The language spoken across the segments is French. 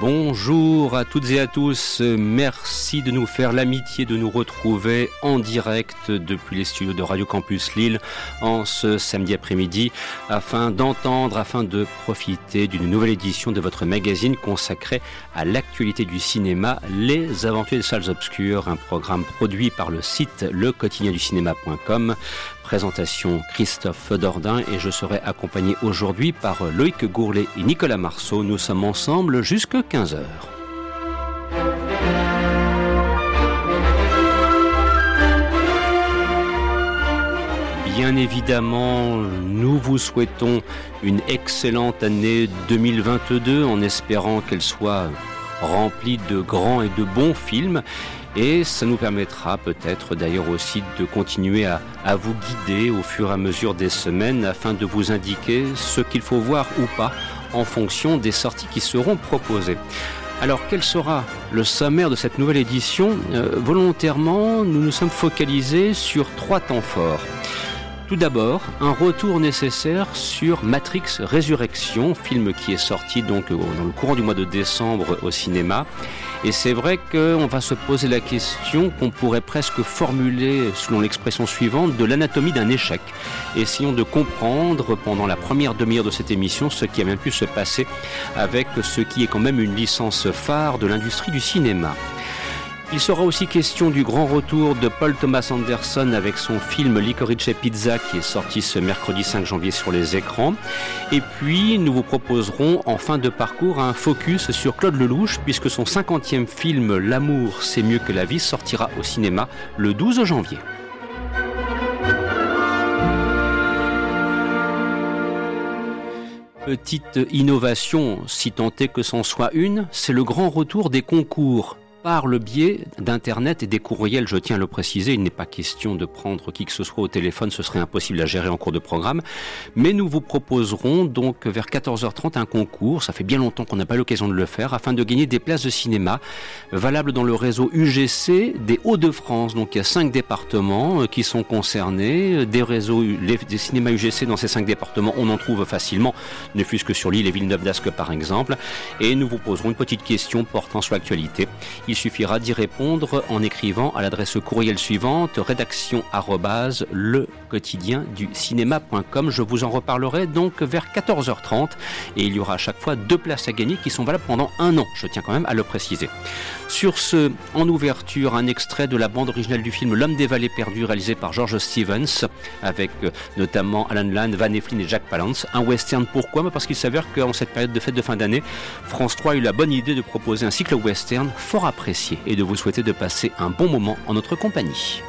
Bonjour à toutes et à tous, merci de nous faire l'amitié de nous retrouver en direct depuis les studios de Radio Campus Lille en ce samedi après-midi afin d'entendre, afin de profiter d'une nouvelle édition de votre magazine consacré à l'actualité du cinéma, Les Aventures des Salles Obscures, un programme produit par le site lequotidienducinéma.com présentation Christophe Dordain et je serai accompagné aujourd'hui par Loïc Gourlet et Nicolas Marceau. Nous sommes ensemble jusque 15h. Bien évidemment, nous vous souhaitons une excellente année 2022 en espérant qu'elle soit remplie de grands et de bons films et ça nous permettra peut-être d'ailleurs aussi de continuer à, vous guider au fur et à mesure des semaines afin de vous indiquer ce qu'il faut voir ou pas en fonction des sorties qui seront proposées. Alors quel sera le sommaire de cette nouvelle édition? Euh, Volontairement, nous nous sommes focalisés sur trois temps forts. Tout d'abord, un retour nécessaire sur Matrix Résurrection, film qui est sorti donc dans le courant du mois de décembre au cinéma. Et c'est vrai qu'on va se poser la question qu'on pourrait presque formuler selon l'expression suivante de l'anatomie d'un échec. Essayons de comprendre pendant la première demi-heure de cette émission ce qui a bien pu se passer avec ce qui est quand même une licence phare de l'industrie du cinéma. Il sera aussi question du grand retour de Paul Thomas Anderson avec son film Licorice Pizza qui est sorti ce mercredi 5 janvier sur les écrans. Et puis nous vous proposerons en fin de parcours un focus sur Claude Lelouch puisque son 50e film L'amour c'est mieux que la vie sortira au cinéma le 12 janvier. Petite innovation, si tant est que c'en soit une, c'est le grand retour des concours par le biais d'Internet et des courriels, je tiens à le préciser, il n'est pas question de prendre qui que ce soit au téléphone, ce serait impossible à gérer en cours de programme, mais nous vous proposerons donc vers 14h30 un concours, ça fait bien longtemps qu'on n'a pas l'occasion de le faire, afin de gagner des places de cinéma valables dans le réseau UGC des Hauts-de-France. Donc il y a cinq départements euh, qui sont concernés, des réseaux, des cinémas UGC dans ces cinq départements, on en trouve facilement, ne fût-ce que sur l'île et Villeneuve d'Ascq par exemple, et nous vous poserons une petite question portant sur l'actualité. Il suffira d'y répondre en écrivant à l'adresse courriel suivante rédaction le quotidien du cinéma.com. Je vous en reparlerai donc vers 14h30 et il y aura à chaque fois deux places à gagner qui sont valables pendant un an. Je tiens quand même à le préciser. Sur ce, en ouverture, un extrait de la bande originale du film L'homme des vallées perdues réalisé par George Stevens avec euh, notamment Alan Land, Van Eflin et Jack Palance. Un western pourquoi? Parce qu'il s'avère qu'en cette période de fête de fin d'année, France 3 a eu la bonne idée de proposer un cycle western fort après et de vous souhaiter de passer un bon moment en notre compagnie.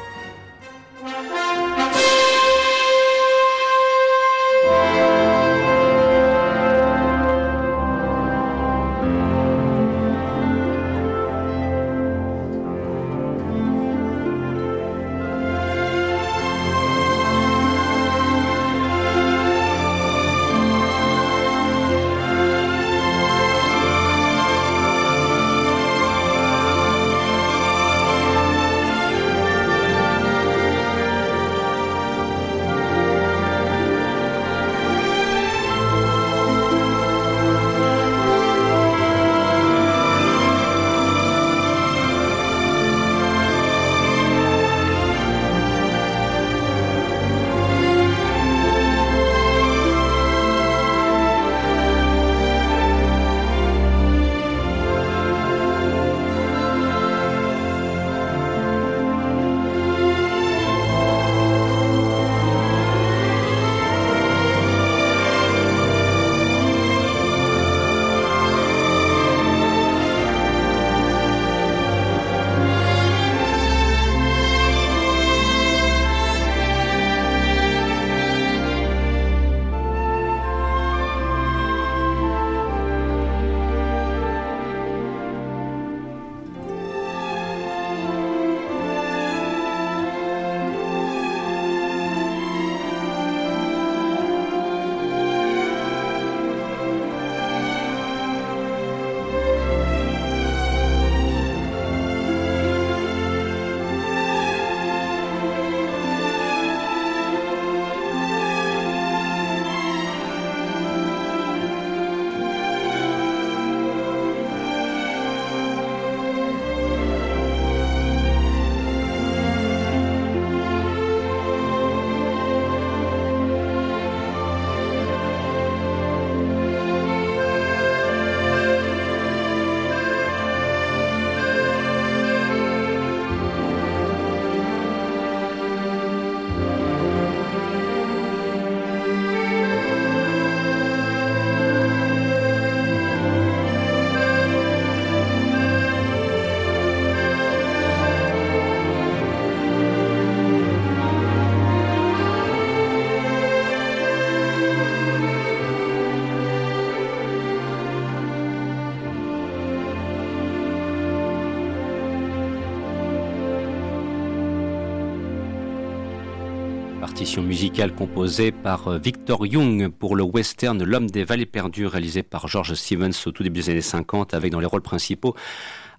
Partition musicale composée par euh, Victor Young pour le western L'homme des vallées perdues réalisé par George Stevens au tout début des années 50 avec dans les rôles principaux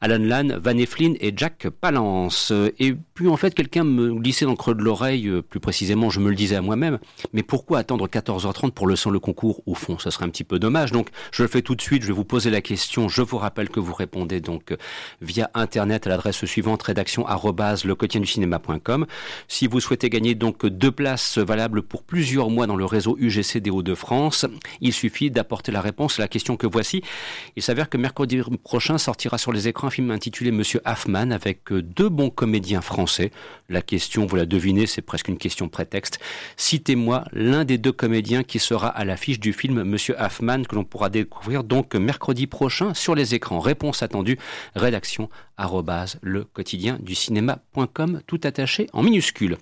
Alan Lann, Van Eflin et Jack Palance. Puis en fait, quelqu'un me glissait dans le creux de l'oreille, euh, plus précisément, je me le disais à moi-même, mais pourquoi attendre 14h30 pour le son le concours Au fond, ça serait un petit peu dommage. Donc je le fais tout de suite, je vais vous poser la question. Je vous rappelle que vous répondez donc euh, via Internet à l'adresse suivante, rédaction le cinéma.com. Si vous souhaitez gagner donc deux places valables pour plusieurs mois dans le réseau UGC des Hauts-de-France, il suffit d'apporter la réponse à la question que voici. Il s'avère que mercredi prochain sortira sur les écrans film intitulé Monsieur Hoffman avec euh, deux bons comédiens français. La question, vous la devinez, c'est presque une question prétexte. Citez-moi l'un des deux comédiens qui sera à l'affiche du film Monsieur Hoffman que l'on pourra découvrir donc mercredi prochain sur les écrans. Réponse attendue, rédaction arrobase le quotidien du cinéma.com tout attaché en minuscules.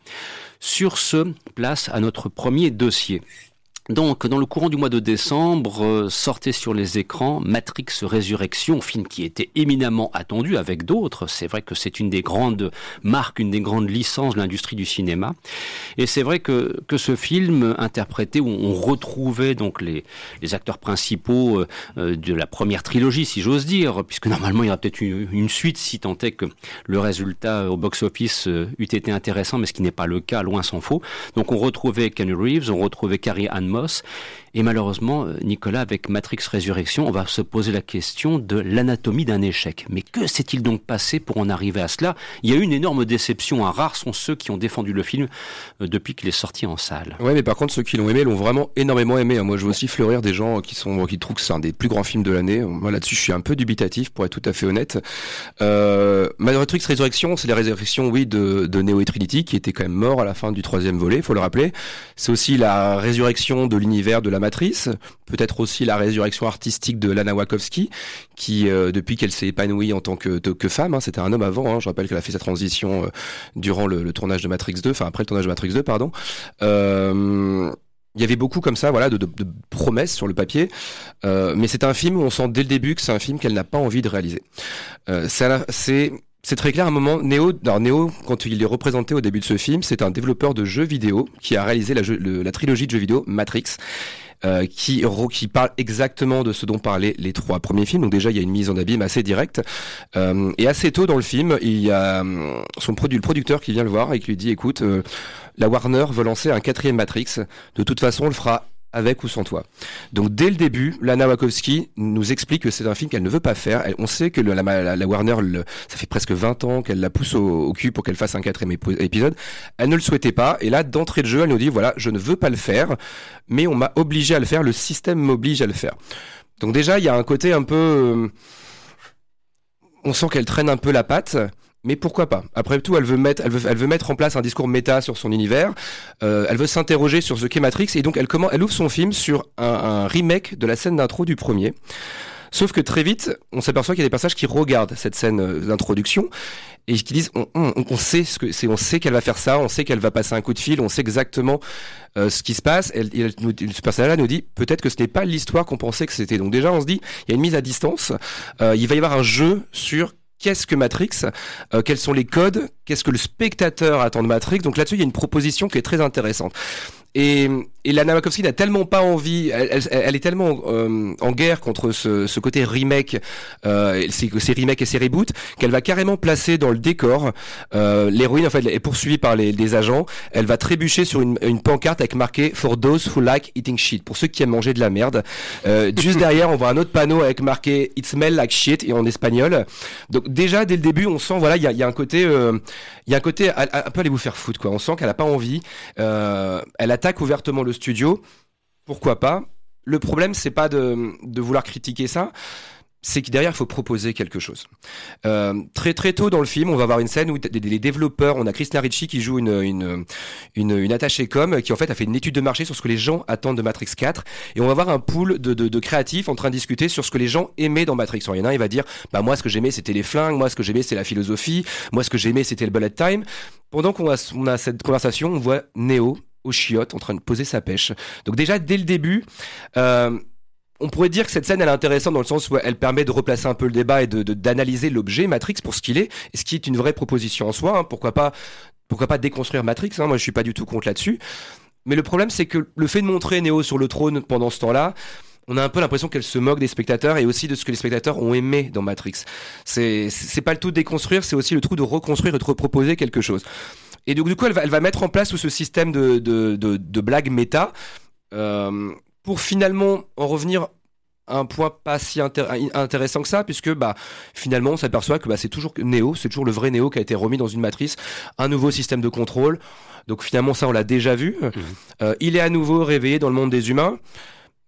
Sur ce, place à notre premier dossier. Donc, dans le courant du mois de décembre, euh, sortait sur les écrans Matrix Résurrection, film qui était éminemment attendu avec d'autres. C'est vrai que c'est une des grandes marques, une des grandes licences de l'industrie du cinéma. Et c'est vrai que, que ce film interprété, où on retrouvait donc les, acteurs principaux euh, euh, de la première trilogie, si j'ose dire, puisque normalement il y aura peut-être une, suite si tant est que le résultat au box-office eût été intéressant, mais ce qui n'est pas le cas, loin s'en faut. Donc on retrouvait Ken Reeves, on retrouvait Carrie Ann Et malheureusement, Nicolas, avec Matrix Résurrection, on va se poser la question de l'anatomie d'un échec. Mais que s'est-il donc passé pour en arriver à cela? Il y a eu une énorme déception. Un rare sont ceux qui ont défendu le film euh, depuis qu'il est sorti en salle. Ouais, mais par contre, ceux qui l'ont aimé l'ont vraiment énormément aimé. Hein. Moi, je veux aussi fleurir des gens qui sont qui trouvent que c'est un des plus grands films de l'année. Moi, là-dessus, je suis un peu dubitatif, pour être tout à fait honnête. Euh, Matrix Résurrection, c'est la résurrection, oui, de, de Neo et Trinity, qui était quand même mort à la fin du troisième volet, faut le rappeler. C'est aussi la résurrection de l'univers de la matrice, peut-être aussi la résurrection artistique de Lana Wachowski, qui euh, depuis qu'elle s'est épanouie en tant que, que femme, hein, c'était un homme avant, hein, je rappelle qu'elle a fait sa transition euh, durant le, tournage de Matrix 2, enfin après le tournage de Matrix 2, pardon. Euh, il y avait beaucoup comme ça, voilà, de, de, de promesses sur le papier, mais c'est un film où on sent dès le début que c'est un film qu'elle n'a pas envie de réaliser. c'est c'est très clair à un moment. Neo, alors Neo, quand il est représenté au début de ce film, c'est un développeur de jeux vidéo qui a réalisé la, trilogie de jeux vidéo Matrix. Euh, qui, parle exactement de ce dont parlaient les trois premiers films. Donc déjà, il y a une mise en abîme assez directe. Euh, et assez tôt dans le film, il y a euh, son produit, le producteur qui vient le voir et qui lui dit, écoute, la Warner veut lancer un quatrième Matrix. De toute façon, on le fera avec ou sans toi. Donc dès le début, Lana Wachowski nous explique que c'est un film qu'elle ne veut pas faire. on sait que la, la, Warner, ça fait presque 20 ans qu'elle la pousse au, cul pour qu'elle fasse un quatrième épisode. Elle ne le souhaitait pas. Et là, d'entrée de jeu, elle nous dit, voilà, je ne veux pas le faire, mais on m'a obligé à le faire, le système m'oblige à le faire. Donc déjà, il y a un côté un peu... Euh, on sent qu'elle traîne un peu la patte. Mais pourquoi pas? Après tout, elle veut mettre, elle veut, elle veut mettre en place un discours méta sur son univers. Euh, elle veut s'interroger sur ce qu'est Matrix et donc elle comment, elle ouvre son film sur un, un remake de la scène d'intro du premier. Sauf que très vite, on s'aperçoit qu'il y a des passages qui regardent cette scène euh, d'introduction et qui disent on, on, sait ce que c'est, on sait qu'elle va faire ça, on sait qu'elle va passer un coup de fil, on sait exactement euh, ce qui se passe. Elle, elle, ce personnage-là nous dit peut-être que ce n'est pas l'histoire qu'on pensait que c'était. Donc déjà, on se dit il y a une mise à distance. Euh, il va y avoir un jeu sur qu'est-ce que Matrix, euh, quels sont les codes, qu'est-ce que le spectateur attend de Matrix? Donc là-dessus, il y a une proposition qui est très intéressante. Et Lana Wachowski n'a tellement pas envie, elle, elle, est tellement euh, en guerre contre ce, ce côté remake, euh, ces, ces remakes et ces reboots, qu'elle va carrément placer dans le décor euh, l'héroïne en fait est poursuivie par les, les, agents. Elle va trébucher sur une, une, pancarte avec marqué For those who like eating shit, pour ceux qui aiment manger de la merde. Euh, juste derrière, on voit un autre panneau avec marqué It smell like shit et en espagnol. Donc déjà dès le début, on sent voilà, il y a, y a, un côté, euh, il y a un côté un peu aller vous faire foutre quoi. On sent qu'elle a pas envie. Euh, elle attaque ouvertement le studio, pourquoi pas? Le problème, c'est pas de, de vouloir critiquer ça, c'est que derrière, il faut proposer quelque chose. Euh, très très tôt dans le film, on va avoir une scène où les développeurs, on a Christina Ricci qui joue une, une, une, attachée com, qui en fait a fait une étude de marché sur ce que les gens attendent de Matrix 4, et on va avoir un pool de, de, créatifs en train de discuter sur ce que les gens aimaient dans Matrix. il y en a un, il va dire, bah moi ce que j'aimais c'était les flingues, moi ce que j'aimais c'est la philosophie, moi ce que j'aimais c'était le bullet time. Pendant qu'on a, a cette conversation, on voit Neo au chiottes en train de poser sa pêche. Donc déjà dès le début, euh, on pourrait dire que cette scène elle est intéressante dans le sens où elle permet de replacer un peu le débat et de d'analyser l'objet Matrix pour ce qu'il est, et ce qui est une vraie proposition en soi. Hein. pourquoi pas pourquoi pas déconstruire Matrix hein, Moi, je suis pas du tout contre là-dessus. Mais le problème, c'est que le fait de montrer Neo sur le trône pendant ce temps-là, on a un peu l'impression qu'elle se moque des spectateurs et aussi de ce que les spectateurs ont aimé dans Matrix. C'est pas le tout de déconstruire, c'est aussi le tout de reconstruire et de reproposer quelque chose. Et donc du coup, elle va, elle va mettre en place tout ce système de, de, de, de blagues méta euh, pour finalement en revenir à un point pas si intéressant que ça, puisque bah finalement on s'aperçoit que bah, c'est toujours Neo, c'est toujours le vrai Neo qui a été remis dans une matrice, un nouveau système de contrôle. Donc finalement ça on l'a déjà vu. Mmh. Euh, il est à nouveau réveillé dans le monde des humains.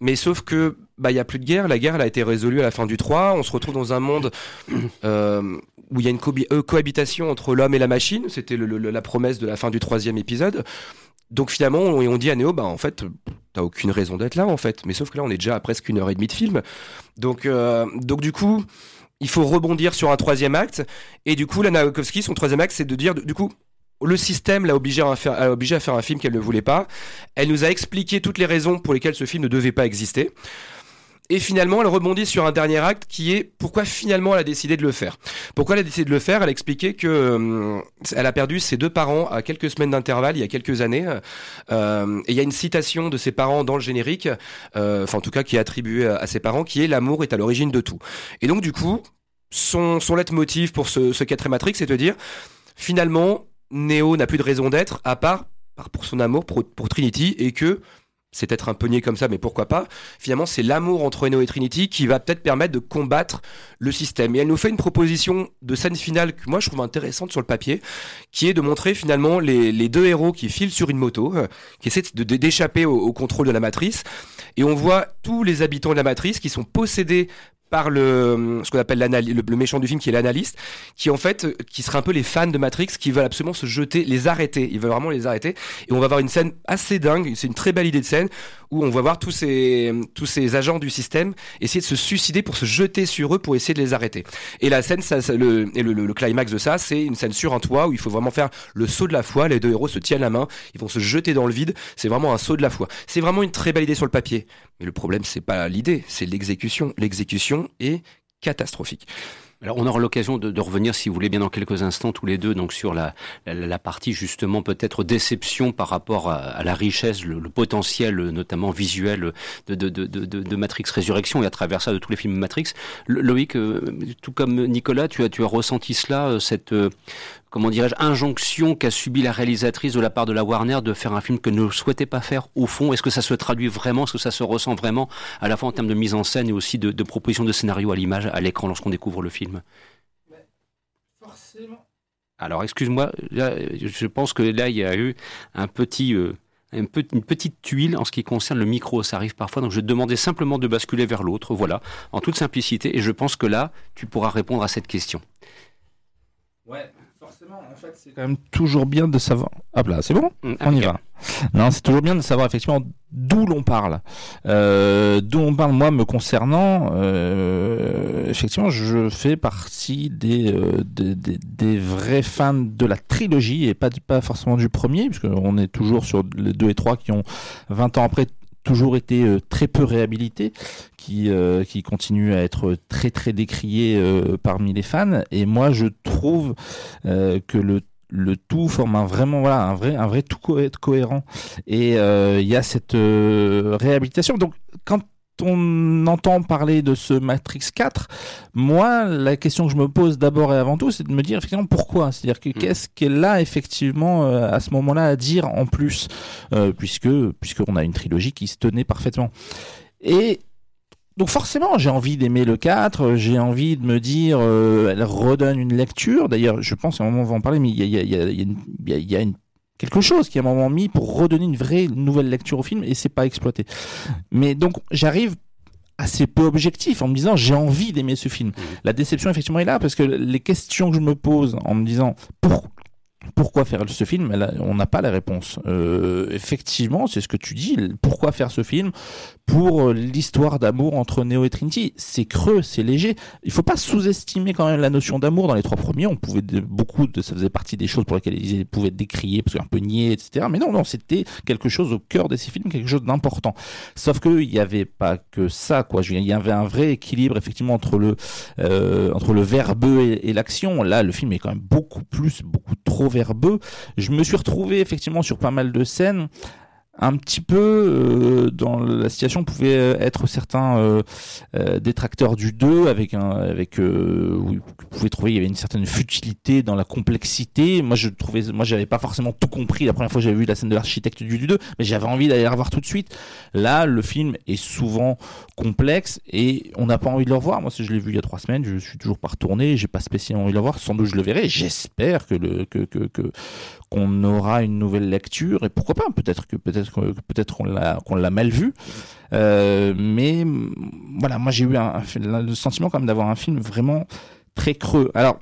Mais sauf que bah il y a plus de guerre, la guerre a été résolue à la fin du 3, on se retrouve dans un monde euh, où il y a une euh, cohabitation entre l'homme et la machine, c'était la promesse de la fin du troisième épisode. Donc finalement on, dit à Neo bah en fait t'as aucune raison d'être là en fait, mais sauf que là on est déjà à presque une heure et demie de film, donc euh, du coup il faut rebondir sur un troisième acte. Et du coup Lana Wachowski son troisième acte c'est de dire du coup le système l'a obligé à faire, à faire un film qu'elle ne voulait pas. Elle nous a expliqué toutes les raisons pour lesquelles ce film ne devait pas exister. Et finalement, elle rebondit sur un dernier acte qui est pourquoi finalement elle a décidé de le faire. Pourquoi elle a décidé de le faire? Elle a expliqué que euh, elle a perdu ses deux parents à quelques semaines d'intervalle il y a quelques années. Euh, et il y a une citation de ses parents dans le générique, euh, enfin en tout cas qui est attribuée à, ses parents, qui est l'amour est à l'origine de tout. Et donc du coup, son son leitmotiv pour ce, ce quatrième Matrix, c'est de dire finalement Neo n'a plus de raison d'être à part, pour son amour pour, Trinity et que c'est peut-être un peu niais comme ça, mais pourquoi pas Finalement, c'est l'amour entre Neo et Trinity qui va peut-être permettre de combattre le système. Et elle nous fait une proposition de scène finale que moi je trouve intéressante sur le papier, qui est de montrer finalement les, deux héros qui filent sur une moto, euh, qui essaient d'échapper au, au, contrôle de la matrice. Et on voit tous les habitants de la matrice qui sont possédés par le ce qu'on appelle le, le, méchant du film qui est l'analyste qui en fait qui serait un peu les fans de Matrix qui veulent absolument se jeter les arrêter. Ils veulent vraiment les arrêter. Et on va avoir une scène assez dingue. C'est une très belle idée de scène où on va voir tous ces tous ces agents du système essayer de se suicider pour se jeter sur eux pour essayer de les arrêter. Et la scène le, et le, le, climax de ça c'est une scène sur un toit où il faut vraiment faire le saut de la foi. Les deux héros se tiennent la main ils vont se jeter dans le vide. C'est vraiment un saut de la foi. C'est vraiment une très belle idée sur le papier. Mais le problème c'est pas l'idée c'est l'exécution. L'exécution est catastrophique. Alors on aura l'occasion de, revenir, si vous voulez bien, dans quelques instants tous les deux, donc sur la, partie justement peut-être déception par rapport à, la richesse, le, potentiel notamment visuel de, de, de, de, Matrix Résurrection et à travers ça de tous les films Matrix. Loïc, euh, tout comme Nicolas, tu as, tu as ressenti cela, euh, cette euh, comment dirais-je, injonction qu'a subi la réalisatrice de la part de la Warner de faire un film que ne souhaitait pas faire au fond. Est-ce que ça se traduit vraiment? Est-ce que ça se ressent vraiment à la fois en termes de mise en scène et aussi de, de proposition de scénario à l'image, à l'écran lorsqu'on découvre le film? Forcément. Alors excuse-moi, je pense que là il y a eu un petit... Euh, une, petite tuile en ce qui concerne le micro, ça arrive parfois, donc je demandais simplement de basculer vers l'autre, voilà, en toute simplicité, et je pense que là, tu pourras répondre à cette question. Ouais, en fait, c'est quand même toujours bien de savoir. Hop là, c'est bon mm, On y va. Non, c'est toujours bien de savoir effectivement d'où l'on parle. Euh, d'où on parle, moi, me concernant, euh, effectivement, je fais partie des, euh, des, des, vrais fans de la trilogie et pas, pas forcément du premier, puisqu'on est toujours sur les deux et trois qui ont 20 ans après toujours été euh, très peu réhabilité, qui euh, qui continue à être très très décrié euh, parmi les fans. Et moi, je trouve que le le tout forme un vraiment voilà un vrai un vrai tout cohérent et il y a cette réhabilitation donc quand on entend parler de ce Matrix 4, moi, la question que je me pose d'abord et avant tout, c'est de me dire effectivement pourquoi? C'est-à-dire que hmm. qu'est-ce qu'elle a effectivement euh, à ce moment-là à dire en plus, euh, puisque puisqu'on a une trilogie qui se tenait parfaitement. Et donc forcément, j'ai envie d'aimer le 4, j'ai envie de me dire, euh, elle redonne une lecture. D'ailleurs, je pense à un moment on va en parler, mais il y a, y, a, y, a, y a une quelque chose qui a un moment mis pour redonner une vraie nouvelle lecture au film et c'est pas exploité. Mais donc j'arrive assez peu objectif en me disant j'ai envie d'aimer ce film. Mmh. La déception effectivement est là parce que les questions que je me pose en me disant pour, pourquoi faire ce film On n'a pas la réponse. Euh, effectivement, c'est ce que tu dis. Pourquoi faire ce film pour euh, l'histoire d'amour entre Neo et Trinity? C'est creux, c'est léger. Il faut pas sous-estimer quand même la notion d'amour dans les trois premiers. On pouvait beaucoup de, ça faisait partie des choses pour lesquelles ils pouvaient décrier, parce qu'un peu niais, etc. Mais non, non, c'était quelque chose au cœur de ces films, quelque chose d'important. Sauf que il y avait pas que ça, quoi. Il y avait un vrai équilibre effectivement entre le euh, verbeux et, et l'action. Là, le film est quand même beaucoup plus, beaucoup trop verbeux. Je me suis retrouvé effectivement sur pas mal de scènes un petit peu euh, dans la situation pouvait être certains euh, euh, détracteurs du 2 avec un avec euh, vous pouvez trouver il y avait une certaine futilité dans la complexité. Moi je trouvais moi j'avais pas forcément tout compris la première fois que j'avais vu la scène de l'architecte du 2 mais j'avais envie d'aller la revoir tout de suite. Là le film est souvent complexe et on n'a pas envie de le revoir. Moi si je l'ai vu il y a trois semaines je suis toujours pas retourné j'ai pas spécialement envie de le revoir sans doute je le verrai. J'espère que le que que, que qu'on aura une nouvelle lecture et pourquoi pas peut-être que peut-être que peut-être qu'on l'a mal vu. Euh, mais voilà moi j'ai eu un, le sentiment quand même d'avoir un film vraiment très creux. Alors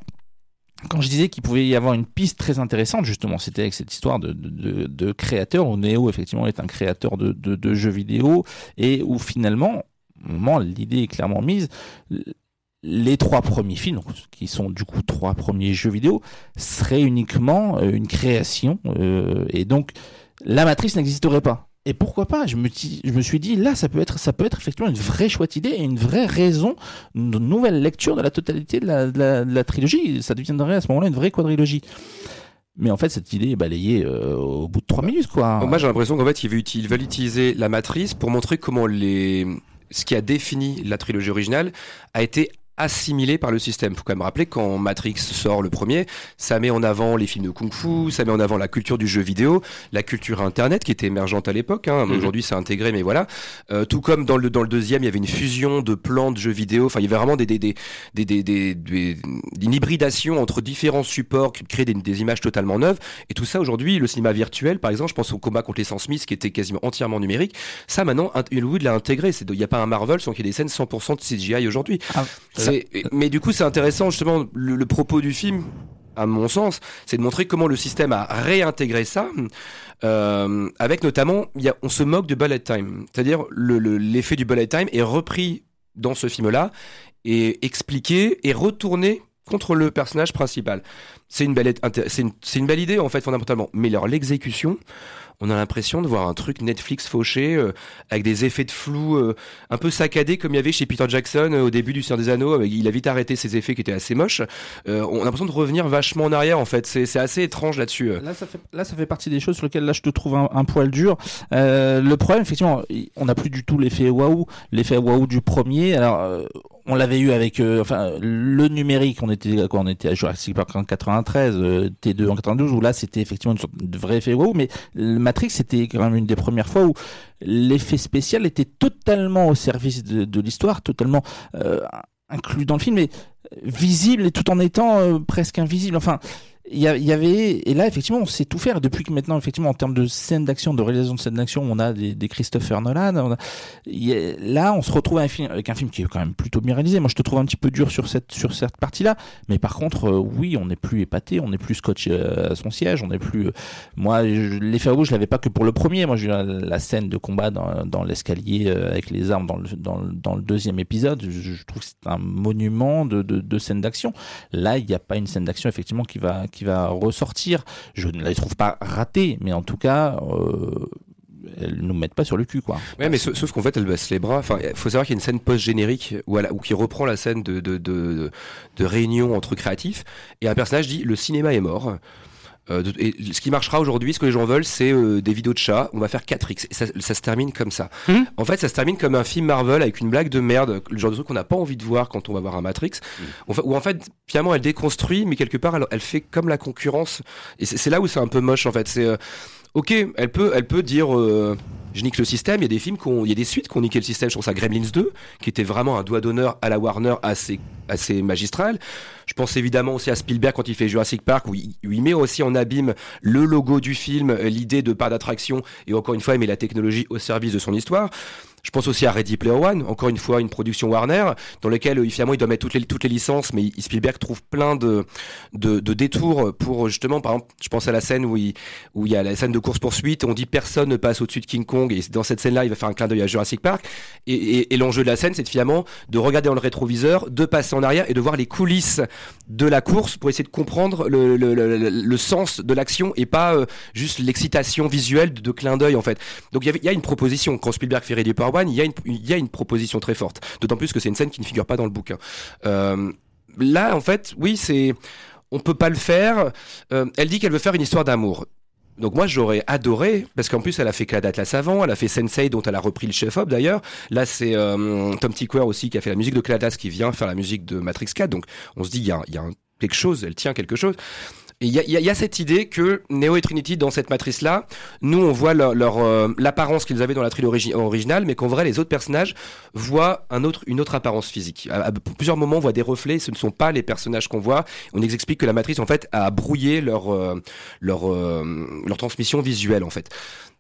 quand je disais qu'il pouvait y avoir une piste très intéressante, justement, c'était avec cette histoire de, de, de créateur, où Neo, effectivement, est un créateur de, de, jeux vidéo, et où finalement, l'idée est clairement mise, les trois premiers films, qui sont du coup trois premiers jeux vidéo, seraient uniquement euh, une création. Euh, et donc, la matrice n'existerait pas. Et pourquoi pas je me, suis dit, là, ça peut, être, ça peut être effectivement une vraie chouette idée et une vraie raison, une nouvelle lecture de la totalité de la trilogie. Ça deviendrait à ce moment-là une vraie quadrilogie. Mais en fait, cette idée est balayée euh, au bout de trois minutes, quoi. Moi, j'ai l'impression qu'en fait, ils veulent, ils veulent utiliser la matrice pour montrer comment les ce qui a défini la trilogie originale a été assimilé par le système. Faut quand même rappeler quand Matrix sort le premier, ça met en avant les films de kung-fu, ça met en avant la culture du jeu vidéo, la culture internet qui était émergente à l'époque. Hein. Mmh. Aujourd'hui, c'est intégré, mais voilà. Euh, tout comme dans le dans le deuxième, il y avait une fusion de plans de jeux vidéo. Enfin, il y avait vraiment des des des des des, des, des une hybridation entre différents supports qui créaient des, des, images totalement neuves. Et tout ça aujourd'hui, le cinéma virtuel, par exemple, je pense au combat contre les Sans Smith qui était quasiment entièrement numérique. Ça, maintenant, Hollywood l'a intégré. Il n'y a pas un Marvel sans qu'il y ait des scènes 100% de CGI aujourd'hui. Ah, mais du coup, c'est intéressant justement le, propos du film. À mon sens, c'est de montrer comment le système a réintégré ça, euh, avec notamment, on se moque de bullet time, c'est-à-dire l'effet le, du bullet time est repris dans ce film-là et expliqué et retourné contre le personnage principal. C'est une belle, idée en fait fondamentalement, mais alors l'exécution, on a l'impression de voir un truc Netflix fauché euh, avec des effets de flou euh, un peu saccadés comme il y avait chez Peter Jackson euh, au début du Seigneur des Anneaux. il a vite arrêté ces effets qui étaient assez moches. Euh, on a l'impression de revenir vachement en arrière en fait. C'est assez étrange là-dessus. Là ça, fait, là, ça fait partie des choses sur lesquelles là je te trouve un, poil dur. le problème, effectivement, on n'a plus du tout l'effet waouh, l'effet waouh du premier. Alors on l'avait eu avec euh, enfin le numérique on était quoi on était à Jurassic Park en 93 euh, T2 en 92 où là c'était effectivement une sorte de vrai effet wow mais Matrix c'était quand même une des premières fois où l'effet spécial était totalement au service de, de l'histoire totalement euh, inclus dans le film mais visible et tout en étant euh, presque invisible. Enfin il y, y, avait et là effectivement on sait tout faire. Depuis que maintenant effectivement en termes de scène d'action de réalisation de scène d'action on a des, des Christopher Nolan on a, a, là on se retrouve avec un, film, qui est quand même plutôt bien réalisé. Moi je te trouve un petit peu dur sur cette sur cette partie là mais par contre euh, oui on n'est plus épaté on n'est plus scotché euh, à son siège on n'est plus euh, moi l'effet rouge je l'avais pas que pour le premier. Moi j'ai la, la, scène de combat dans, dans l'escalier euh, avec les armes dans le, dans, dans le deuxième épisode. Je, je trouve que c'est un monument de, de, de scène d'action là il n'y a pas une scène d'action effectivement qui va qui va ressortir. Je ne la trouve pas ratée, mais en tout cas, euh, elles nous mettent pas sur le cul, quoi. Ouais, mais sauf, qu'en fait, elle baisse les bras. Enfin, faut savoir qu'il y a une scène post-générique où, où qui reprend la scène de, de, de réunion entre créatifs, et un personnage dit le cinéma est mort. Euh, et ce qui marchera aujourd'hui, ce que les gens veulent, c'est euh, des vidéos de chats. On va faire 4x. Et ça, ça se termine comme ça. Mmh. En fait, ça se termine comme un film Marvel avec une blague de merde, le genre de truc qu'on n'a pas envie de voir quand on va voir un Matrix. Mmh. Où en fait, finalement, elle déconstruit, mais quelque part, elle, elle fait comme la concurrence. Et c'est là où c'est un peu moche, en fait. C'est euh, ok, elle peut, elle peut dire. Euh, je nique le système. Il y a des films, il y a des suites qui ont niqué le système. Je pense à Gremlins 2, qui était vraiment un doigt d'honneur à la Warner assez, assez magistral. Je pense évidemment aussi à Spielberg quand il fait Jurassic Park, où il, où il met aussi en abîme le logo du film, l'idée de part d'attraction, et encore une fois, il met la technologie au service de son histoire. Je pense aussi à Ready Player One, encore une fois une production Warner, dans laquelle euh, finalement il doit mettre toutes les, toutes les licences, mais Spielberg trouve plein de, de, détours pour justement, par exemple, je pense à la scène où il, où il y a la scène de course-poursuite, on dit personne ne passe au-dessus de King Kong, et dans cette scène-là, il va faire un clin d'œil à Jurassic Park, et, l'enjeu de la scène, c'est finalement de regarder dans le rétroviseur, de passer en arrière et de voir les coulisses de la course pour essayer de comprendre le, le, le, le sens de l'action et pas euh, juste l'excitation visuelle de, clin d'œil en fait. Donc il y, a une proposition, quand Spielberg fait Ready Player Il y, a une, proposition très forte, d'autant plus que c'est une scène qui ne figure pas dans le bouquin. Euh, là, en fait, oui, c'est on peut pas le faire. Euh, elle dit qu'elle veut faire une histoire d'amour. Donc moi j'aurais adoré parce qu'en plus elle a fait Cad Atlas avant, elle a fait Sensei dont elle a repris le chef-op d'ailleurs. Là c'est euh, Tom Tykwer aussi qui a fait la musique de Cad Atlas qui vient faire la musique de Matrix 4. Donc on se dit il y a, quelque chose, elle tient quelque chose. Et il y a, y, y a, cette idée que Neo et Trinity, dans cette matrice-là, nous, on voit leur, leur euh, l'apparence qu'ils avaient dans la trilogie originale, mais qu'en vrai, les autres personnages voient un autre, une autre apparence physique. À, à, plusieurs moments, on voit des reflets, ce ne sont pas les personnages qu'on voit. On explique que la matrice, en fait, a brouillé leur, euh, leur, euh, leur transmission visuelle, en fait.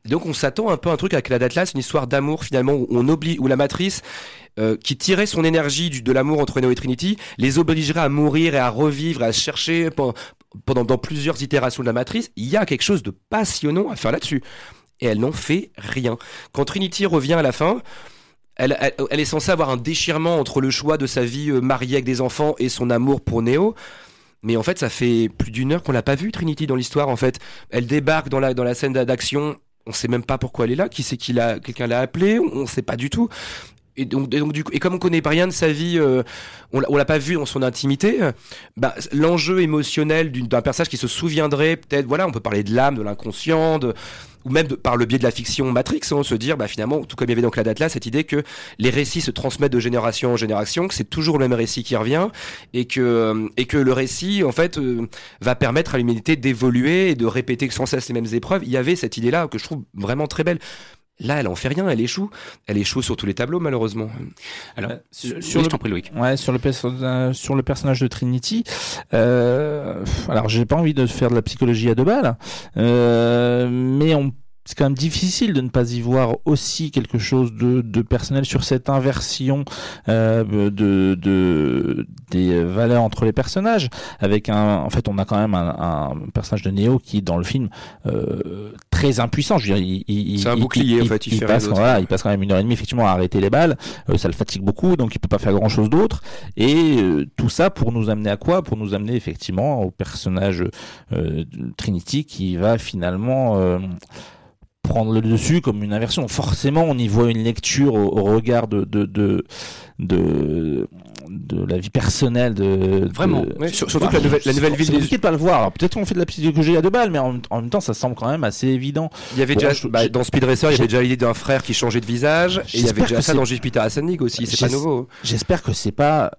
Donc on s'attend un peu à un truc avec la Atlas, une histoire d'amour finalement où on oublie, où la matrice euh, qui tirait son énergie de l'amour entre Neo et Trinity les obligerait à mourir et à revivre, à chercher pendant dans plusieurs itérations de la matrice. Il y a quelque chose de passionnant à faire là-dessus. Et elle n'en fait rien. Quand Trinity revient à la fin, elle, elle, est censée avoir un déchirement entre le choix de sa vie euh, mariée avec des enfants et son amour pour Neo. Mais en fait, ça fait plus d'une heure qu'on l'a pas vue, Trinity, dans l'histoire. En fait, elle débarque dans la, dans la scène d'action on sait même pas pourquoi elle est là, qui c'est qui l'a, quelqu'un l'a appelé, on sait pas du tout. Et donc, et donc du coup, et comme on connaît pas rien de sa vie, euh, on, on l'a pas vu dans son intimité, bah, l'enjeu émotionnel d'un personnage qui se souviendrait peut-être, voilà, on peut parler de l'âme, de l'inconscient, ou même par le biais de la fiction Matrix, hein, se dire, bah, finalement, tout comme il y avait date là, cette idée que les récits se transmettent de génération en génération, que c'est toujours le même récit qui revient, et que, et que le récit, en fait, euh, va permettre à l'humanité d'évoluer et de répéter sans cesse les mêmes épreuves. Il y avait cette idée-là que je trouve vraiment très belle. Là, elle en fait rien, elle échoue. Elle échoue sur tous les tableaux, malheureusement. Alors, euh, sur, sur, le, prie, Loïc. Ouais, sur le, euh, sur le personnage de Trinity. Euh, alors, j'ai pas envie de faire de la psychologie à deux balles, euh, mais on c'est quand même difficile de ne pas y voir aussi quelque chose de, de personnel sur cette inversion euh, de, de, des valeurs entre les personnages. Avec un, en fait, on a quand même un, un personnage de Neo qui, dans le film, euh, très impuissant. Je veux dire, il, c'est un il, bouclier il, en fait. Il, passe, voilà, il passe quand même une heure et demie effectivement à arrêter les balles. Euh, ça le fatigue beaucoup, donc il peut pas faire grand chose d'autre. Et euh, tout ça pour nous amener à quoi? Pour nous amener effectivement au personnage euh, Trinity qui va finalement prendre le dessus comme une inversion. Forcément, on y voit une lecture au, au regard de, de, de, de, de la vie personnelle de vraiment. De, surtout bah, que la nouvelle, la nouvelle ville c'est compliqué de pas le voir. Peut-être qu'on fait de la psychologie à deux balles mais en, en, même temps ça semble quand même assez évident. Il y avait bon, déjà je, bah, dans Speed Racer il y avait déjà l'idée d'un frère qui changeait de visage et il y avait déjà ça dans Jupiter Ascending aussi c'est pas nouveau. j'espère que c'est pas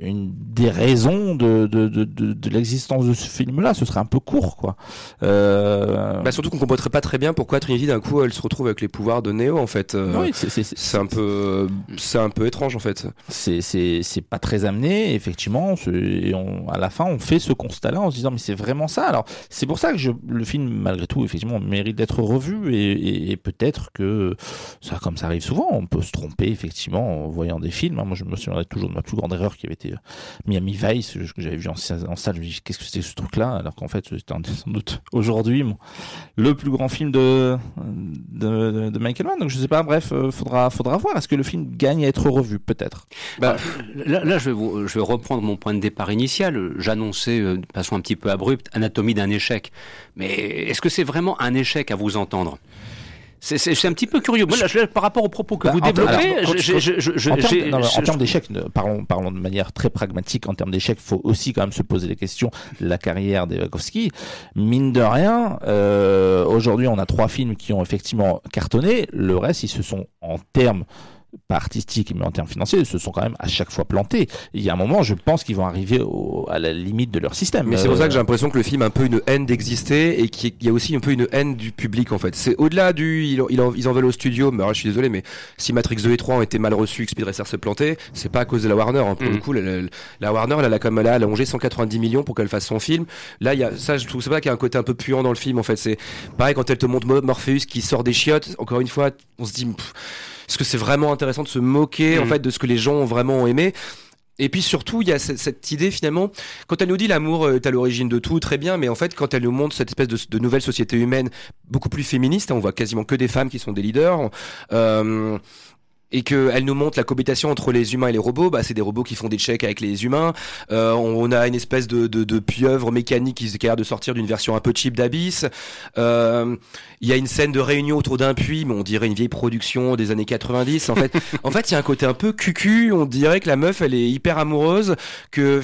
une des raisons de, de, de, de, de l'existence de ce film-là. Ce serait un peu court, quoi. Euh... Bah surtout qu'on comprendrait pas très bien pourquoi Trinity d'un coup elle se retrouve avec les pouvoirs de Neo en fait. Euh, oui, c'est un peu c'est un peu étrange en fait. C'est c'est c'est pas très amené effectivement. Et on, à la fin on fait ce constat-là en se disant mais c'est vraiment ça. Alors c'est pour ça que je, le film malgré tout effectivement mérite d'être revu et, et, et peut-être que ça comme ça arrive souvent on peut se tromper effectivement en voyant des films. Moi je me souviendrai toujours de ma plus grande erreur qui avait été Miami Vice, que j'avais vu en, salle, je me dis qu'est-ce que c'était ce truc-là, alors qu'en fait c'était sans doute aujourd'hui le plus grand film de, de, de, Michael Mann. Donc je sais pas, bref, euh, faudra, faudra voir. Est-ce que le film gagne à être revu? Peut-être. Bah, là, là je, vais, je vais reprendre mon point de départ initial. J'annonçais euh, de façon un petit peu abrupte Anatomie d'un échec. Mais est-ce que c'est vraiment un échec à vous entendre? C'est un petit peu curieux. Moi, là, je, par rapport aux propos que bah, vous développez, en termes d'échecs, parlons, parlons de manière très pragmatique. En termes d'échecs, il faut aussi quand même se poser la question de la carrière d'Evakovsky. Mine de rien, euh, aujourd'hui, on a trois films qui ont effectivement cartonné. Le reste, ils se sont, en termes pas artistique mais en termes financiers, se sont quand même à chaque fois plantés. Il y a un moment, je pense qu'ils vont arriver au, à la limite de leur système. Mais c'est pour ça que j'ai l'impression que le film a un peu une haine d'exister et qu'il y a aussi un peu une haine du public en fait. C'est au-delà du ils, en veulent au studio, mais alors, je suis désolé, mais si Matrix 2 et 3 ont été mal reçus, que Speed Racer se plantait, c'est pas à cause de la Warner. Hein. Pour mm. le coup, la, la, la Warner, elle a comme elle a allongé 190 millions pour qu'elle fasse son film. Là, il y a ça, je trouve pas qu'il y a un côté un peu puant dans le film en fait. C'est pareil quand elle te montre Morpheus qui sort des chiottes. Encore une fois, on se dit. Pff, parce que c'est vraiment intéressant de se moquer en Mm. fait de ce que les gens ont vraiment aimé. Et puis surtout, il y a cette, idée finalement, quand elle nous dit l'amour est à l'origine de tout, très bien, mais en fait, quand elle nous montre cette espèce de, de nouvelle société humaine beaucoup plus féministe, hein, on voit quasiment que des femmes qui sont des leaders, euh, et qu'elle nous montre la cohabitation entre les humains et les robots, bah, c'est des robots qui font des checks avec les humains. Euh, on, a une espèce de, de, de pieuvre mécanique qui, qui a l'air de sortir d'une version un peu cheap d'Abyss. Euh, Il y a une scène de réunion autour d'un puits, mais on dirait une vieille production des années 90. En fait, en fait, il y a un côté un peu cucu. On dirait que la meuf, elle est hyper amoureuse, que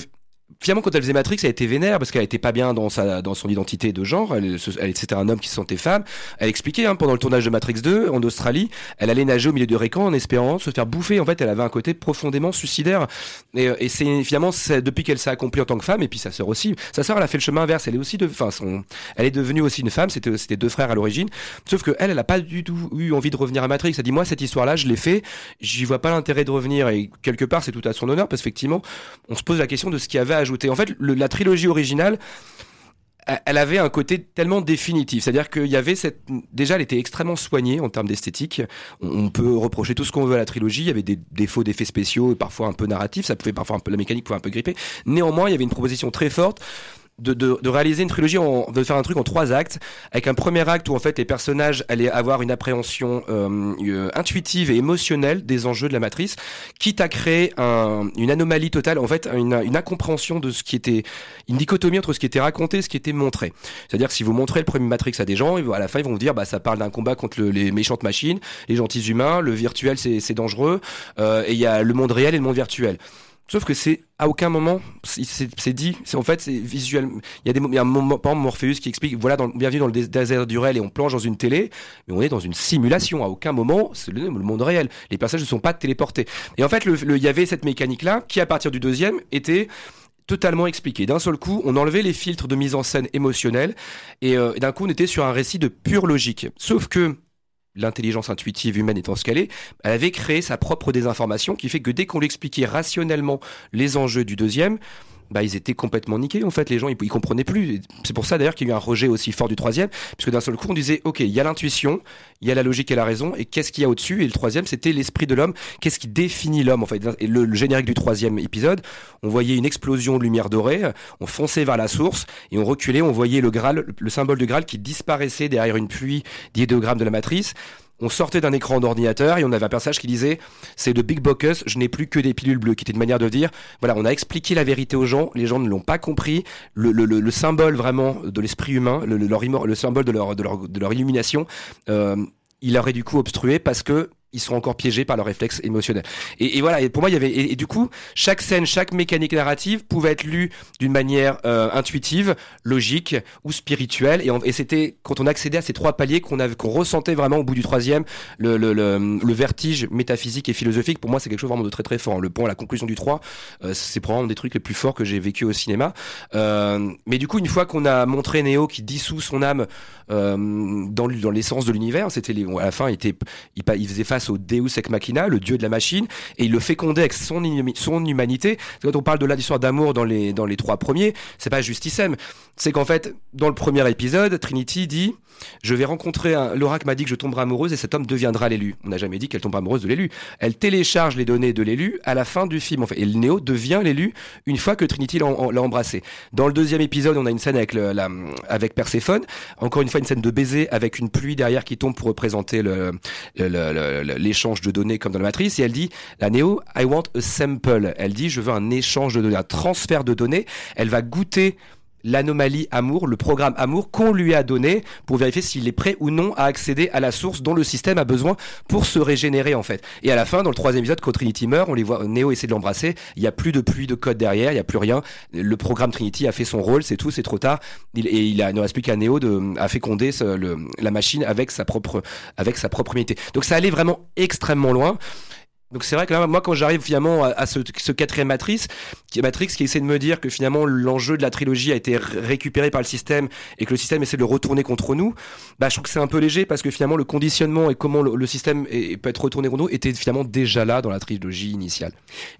Finalement, quand elle faisait Matrix, elle était vénère parce qu'elle était pas bien dans sa dans son identité de genre. Elle, c'était un homme qui se sentait femme. Elle expliquait hein, pendant le tournage de Matrix 2 en Australie, elle allait nager au milieu du récan en espérant se faire bouffer. En fait, elle avait un côté profondément suicidaire. Et, euh, c'est finalement depuis qu'elle s'est accomplie en tant que femme et puis sa sœur aussi. Sa sœur, elle a fait le chemin inverse. Elle est aussi de, enfin, son, elle est devenue aussi une femme. C'était c'était deux frères à l'origine. Sauf que elle, elle a pas du tout eu envie de revenir à Matrix. Elle dit moi cette histoire-là, je l'ai fait. J'y vois pas l'intérêt de revenir. Et quelque part, c'est tout à son honneur parce qu'effectivement, on se pose la question de ce qu'il y avait ajouter. En fait, la trilogie originale, elle- avait un côté tellement définitif, c'est-à-dire qu'il y avait cette, déjà, elle était extrêmement soignée en termes d'esthétique. On, on peut reprocher tout ce qu'on veut à la trilogie. Il y avait des défauts d'effets spéciaux et parfois un peu narratifs. Ça pouvait parfois un peu la mécanique pouvait un peu gripper. Néanmoins, il y avait une proposition très forte. De, de, de réaliser une trilogie, en, de faire un truc en trois actes, avec un premier acte où en fait les personnages allaient avoir une appréhension euh, euh, intuitive et émotionnelle des enjeux de la matrice, quitte à créer un, une anomalie totale, en fait une, une incompréhension de ce qui était, une dichotomie entre ce qui était raconté et ce qui était montré. C'est-à-dire si vous montrez le premier Matrix à des gens, à la fin ils vont vous dire bah ça parle d'un combat contre le- les méchantes machines, les gentils humains, le virtuel c'est c'est dangereux, euh, et il y a le monde réel et le monde virtuel. Sauf que c'est à aucun moment c'est- dit. C'est en fait c'est visuel. Il y a des y a un moment par exemple Morpheus qui explique voilà dans, bienvenue dans le dés- désert du réel et on plonge dans une télé, mais on est dans une simulation. À aucun moment c'est le, monde réel. Les personnages ne sont pas téléportés. Et en fait il y avait cette mécanique là qui à partir du deuxième était totalement expliquée. D'un seul coup, on enlevait les filtres de mise en scène émotionnelle et, euh, et d'un coup, on était sur un récit de pure logique. Sauf que l'intelligence intuitive humaine étant scalée, elle avait créé sa propre désinformation qui fait que dès qu'on lui expliquait rationnellement les enjeux du deuxième, bah, ils étaient complètement niqués en fait. Les gens ils, comprenaient plus. C'est pour ça d'ailleurs qu'il y a eu un rejet aussi fort du troisième parce que d'un seul coup on disait ok il y a l'intuition il y a la logique et la raison et qu'est-ce qu'il y a au-dessus? Et le troisième c'était l'esprit de l'homme. Qu'est-ce qui définit l'homme en fait? Et le, le générique du troisième épisode on voyait une explosion de lumière dorée on fonçait vers la source et on reculait on voyait le Graal le, le symbole du Graal qui disparaissait derrière une pluie d'idéogrammes de la matrice on sortait d'un écran d'ordinateur et on avait un personnage qui disait c'est de Big Bocus, je n'ai plus que des pilules bleues, qui était une manière de dire voilà, on a expliqué la vérité aux gens, les gens ne l'ont pas compris, le, le, le, le symbole vraiment de l'esprit humain, le, le, leur symbole de leur, de leur, de leur illumination, euh, il aurait du coup obstrué parce que ils sont encore piégés par leur réflexe émotionnel. Et, voilà, et pour moi, il y avait, et, du coup, chaque scène, chaque mécanique narrative pouvait être lue d'une manière euh, intuitive, logique ou spirituelle. Et, c'était quand on accédait à ces trois paliers qu'on ressentait vraiment au bout du troisième, le, vertige métaphysique et philosophique. Pour moi, c'est quelque chose vraiment de très très fort. Le point, la conclusion du 3, euh, c'est probablement des trucs les plus forts que j'ai vécu au cinéma. Euh, mais du coup, une fois qu'on a montré Neo qui dissout son âme dans, l'essence de l'univers, c'était à la fin, il, il faisait face au Deus ex machina, le dieu de la machine, et il le fécondait avec son, son humanité. Quand on parle de l'histoire d'amour dans les, dans les trois premiers, c'est pas justicem. C'est qu'en fait, dans le premier épisode, Trinity dit Je vais rencontrer un. L'oracle m'a dit que je tomberai amoureuse et cet homme deviendra l'élu. On n'a jamais dit qu'elle tombe amoureuse de l'élu. Elle télécharge les données de l'élu à la fin du film. En fait. Et le Néo devient l'élu une fois que Trinity l'a embrassé. Dans le deuxième épisode, on a une scène avec, la, avec Perséphone. Encore une fois, une scène de baiser avec une pluie derrière qui tombe pour représenter le- le- l'échange de données comme dans la matrice. Et elle dit La Néo, I want a sample. Elle dit Je veux un échange de données, un transfert de données. Elle va goûter l'anomalie amour, le programme amour qu'on lui a donné pour vérifier s'il est prêt ou non à accéder à la source dont le système a besoin pour se régénérer en fait. Et à la fin, dans le troisième épisode, quand Trinity meurt, on les voit, Neo essaie de l'embrasser, il n'y a plus de pluie de code derrière, il n'y a plus rien. Le programme Trinity a fait son rôle, c'est tout, c'est trop tard. Et il, a, ne reste plus qu'à Neo de, à féconder la machine avec sa propre, avec sa propre unité. Donc ça allait vraiment extrêmement loin. Donc c'est vrai que là, moi, quand j'arrive finalement à, ce, quatrième Matrice, qui est Matrix qui essaie de me dire que finalement l'enjeu de la trilogie a été récupéré par le système et que le système essaie de le retourner contre nous, bah je trouve que c'est un peu léger parce que finalement le conditionnement et comment le, système peut être retourné contre nous était finalement déjà là dans la trilogie initiale.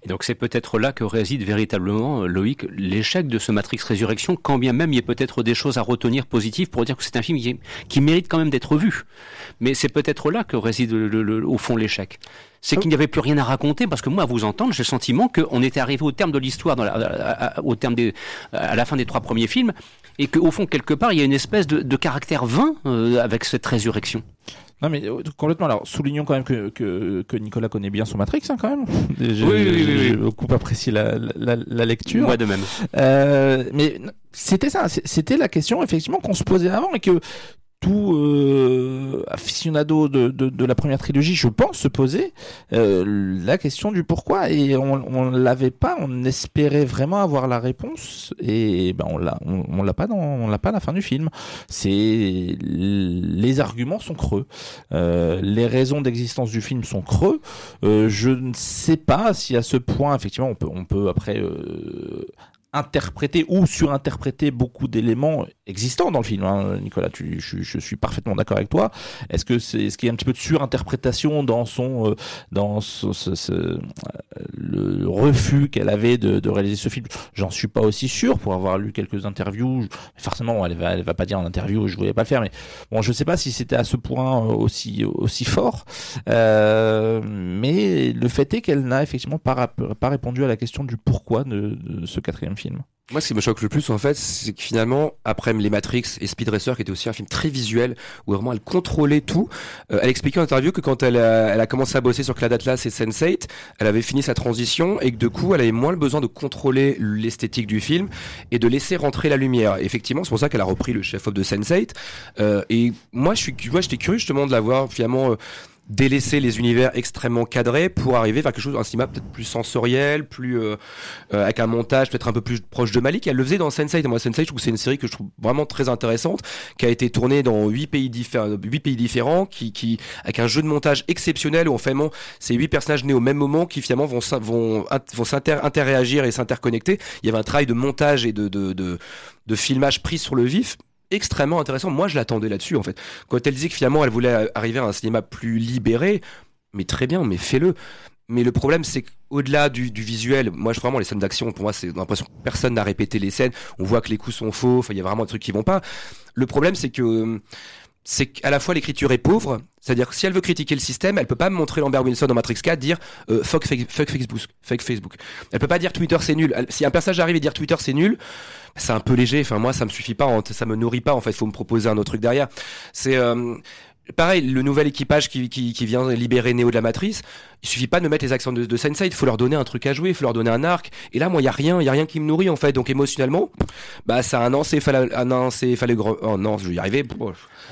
Et donc c'est peut-être là que réside véritablement, euh, Loïc, l'échec de ce Matrix Résurrection, quand bien même il y a peut-être des choses à retenir positives pour dire que c'est un film qui, mérite quand même d'être vu. Mais c'est peut-être là que réside au fond l'échec c'est qu'il n'y avait plus rien à raconter parce que moi, à vous entendre, j'ai le sentiment qu'on était arrivé au terme de l'histoire, au terme des, à la fin des trois premiers films, et qu'au fond, quelque part, il y a une espèce de, caractère vain euh, avec cette résurrection. Non mais euh, complètement. Alors soulignons quand même que, que, Nicolas connaît bien son Matrix hein, quand même. J'ai, oui, oui, oui, beaucoup apprécié la, la, lecture. Moi de même. Euh, mais c'était ça, c'était la question effectivement qu'on se posait avant et que tout euh, aficionado de, de, de, la première trilogie, je pense, se posait euh, la question du pourquoi et on, on l'avait pas, on espérait vraiment avoir la réponse et ben on l'a, on, l'a pas dans, on l'a pas à la fin du film. C'est les arguments sont creux, euh, les raisons d'existence du film sont creux. Euh, je ne sais pas si à ce point, effectivement, on peut, on peut après euh, interpréter ou surinterpréter beaucoup d'éléments existants dans le film. Hein. Nicolas, tu, je, suis parfaitement d'accord avec toi. Est-ce que c'est ce qu'il y a un petit peu de surinterprétation dans son euh, dans ce, ce, le refus qu'elle avait de, de, réaliser ce film? J'en suis pas aussi sûr pour avoir lu quelques interviews. Forcément, elle va elle va pas dire en interview je voulais pas le faire, mais bon, je sais pas si c'était à ce point euh, aussi aussi fort. Euh, mais le fait est qu'elle n'a effectivement pas, pas répondu à la question du pourquoi de, de ce quatrième film. Moi, ce qui me choque le plus, en fait, c'est que finalement, après les Matrix et Speed Racer, qui était aussi un film très visuel, où vraiment elle contrôlait tout, euh, elle expliquait en interview que quand elle a, elle a commencé à bosser sur Cloud Atlas et Sense8, elle avait fini sa transition et que de coup, elle avait moins le besoin de contrôler l'esthétique du film et de laisser rentrer la lumière. effectivement, c'est pour ça qu'elle a repris le chef-op de Sense8. Euh, et moi, je suis, moi, j'étais curieux justement de la voir finalement. Euh, délaisser les univers extrêmement cadrés pour arriver vers quelque chose un cinéma peut-être plus sensoriel, plus euh, euh, avec un montage peut-être un peu plus proche de Malik. Elle le faisait dans Sense8 et moi Sense8 je trouve c'est une série que je trouve vraiment très intéressante qui a été tournée dans huit pays différents, huit pays différents qui qui avec un jeu de montage exceptionnel où en fait ces huit personnages nés au même moment qui finalement vont vont vont s'interréagir et s'interconnecter. Il y avait un travail de montage et de de, de de filmage pris sur le vif extrêmement intéressant. Moi, je l'attendais là-dessus, en fait. Quand elle disait que finalement, elle voulait arriver à un cinéma plus libéré, mais très bien, mais fais-le. Mais le problème, c'est qu'au-delà du, du, visuel, moi, je, vraiment, les scènes d'action, pour moi, c'est l'impression que personne n'a répété les scènes. On voit que les coups sont faux. Il y a vraiment des trucs qui vont pas. Le problème, c'est que c'est qu'à la fois l'écriture est pauvre, c'est-à-dire que si elle veut critiquer le système, elle peut pas montrer Lambert Wilson dans Matrix 4 dire euh, fuck, fuck, Facebook, Facebook. Elle peut pas dire Twitter c'est nul. si un personnage arrive et dire Twitter c'est nul, c'est un peu léger. Enfin moi ça me suffit pas, ça me nourrit pas. En fait, faut me proposer un autre truc derrière. C'est euh, pareil, le nouvel équipage qui, qui, qui, vient libérer Neo de la matrice, il suffit pas de mettre les accents de, de Sensei, il faut leur donner un truc à jouer, il faut leur donner un arc. Et là, moi, il y a rien, il y a rien qui me nourrit en fait. Donc émotionnellement, bah, ça a un encéphalo, un encéphalogramme. Oh non, je vais y arriver.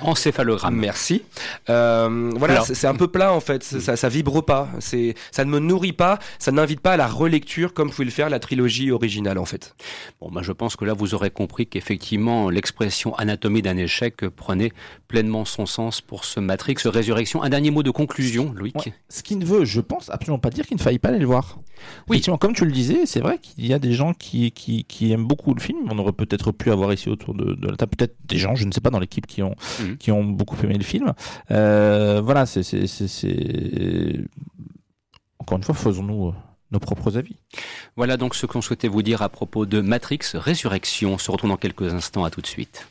Encéphalogramme. Merci. Euh, voilà, c'est un peu plat en fait. Ça, ça vibre pas. C'est, ça ne me nourrit pas. Ça n'invite pas à la relecture comme pouvait le faire la trilogie originale en fait. Bon, bah, je pense que là, vous aurez compris qu'effectivement, l'expression anatomie d'un échec prenait pleinement son sens pour ce Matrix Résurrection. Un dernier mot de conclusion, Loïc. Ce qui ne veut, je pense absolument pas dire qu'il ne faille pas aller le voir. Oui. Effectivement, comme tu le disais, c'est vrai qu'il y a des gens qui, qui, aiment beaucoup le film. On aurait peut-être pu avoir ici autour de, de la table peut-être des gens, je ne sais pas, dans l'équipe qui ont, mhm. qui ont beaucoup aimé le film. Euh, voilà, c'est, encore une fois, faisons-nous euh, nos propres avis. Voilà donc ce qu'on souhaitait vous dire à propos de Matrix Résurrection. On se retrouve dans quelques instants. À tout de suite.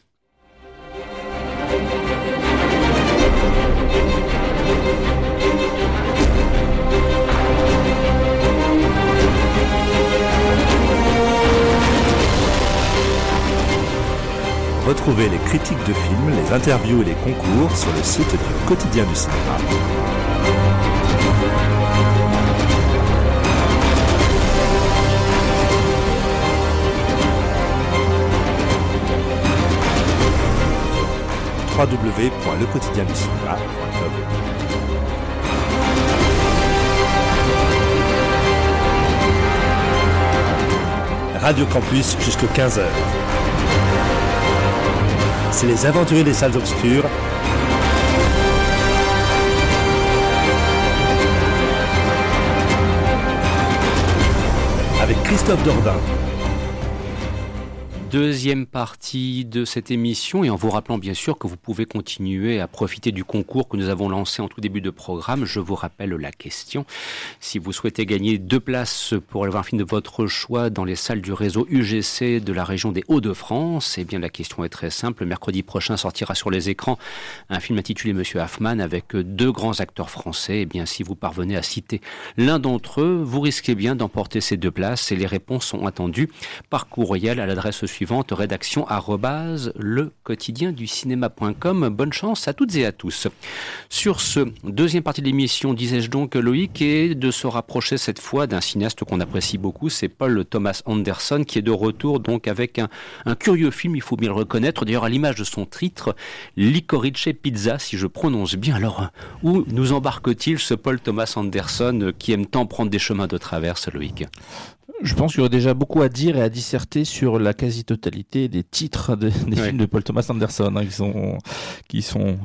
Retrouvez les critiques de films, les interviews et les concours sur le site du quotidien du cinéma. www.lequotidienducinéma.com Radio Campus jusqu'à 15h c'est les aventuriers des salles obscures. Avec Christophe Dordain deuxième partie de cette émission et en vous rappelant bien sûr que vous pouvez continuer à profiter du concours que nous avons lancé en tout début de programme. Je vous rappelle la question. Si vous souhaitez gagner deux places pour aller voir un film de votre choix dans les salles du réseau UGC de la région des Hauts-de-France, eh bien la question est très simple. Mercredi prochain sortira sur les écrans un film intitulé Monsieur Hoffman avec deux grands acteurs français. Eh bien si vous parvenez à citer l'un d'entre eux, vous risquez bien d'emporter ces deux places et les réponses sont attendues par courriel à l'adresse suivante suivante, rédaction le quotidien du cinéma.com. Bonne chance à toutes et à tous. Sur ce, deuxième partie de l'émission, disais-je donc, Loïc, est de se rapprocher cette fois d'un cinéaste qu'on apprécie beaucoup, c'est Paul Thomas Anderson, qui est de retour donc avec un, un curieux film, il faut bien le reconnaître, d'ailleurs à l'image de son titre, Licorice Pizza, si je prononce bien. Alors, où nous embarque-t-il ce Paul Thomas Anderson qui aime tant prendre des chemins de traverse, Loïc? Je pense qu'il y aurait déjà beaucoup à dire et à disserter sur la quasi-totalité des titres des films de Paul Thomas Anderson, hein, qui sont, qui sont,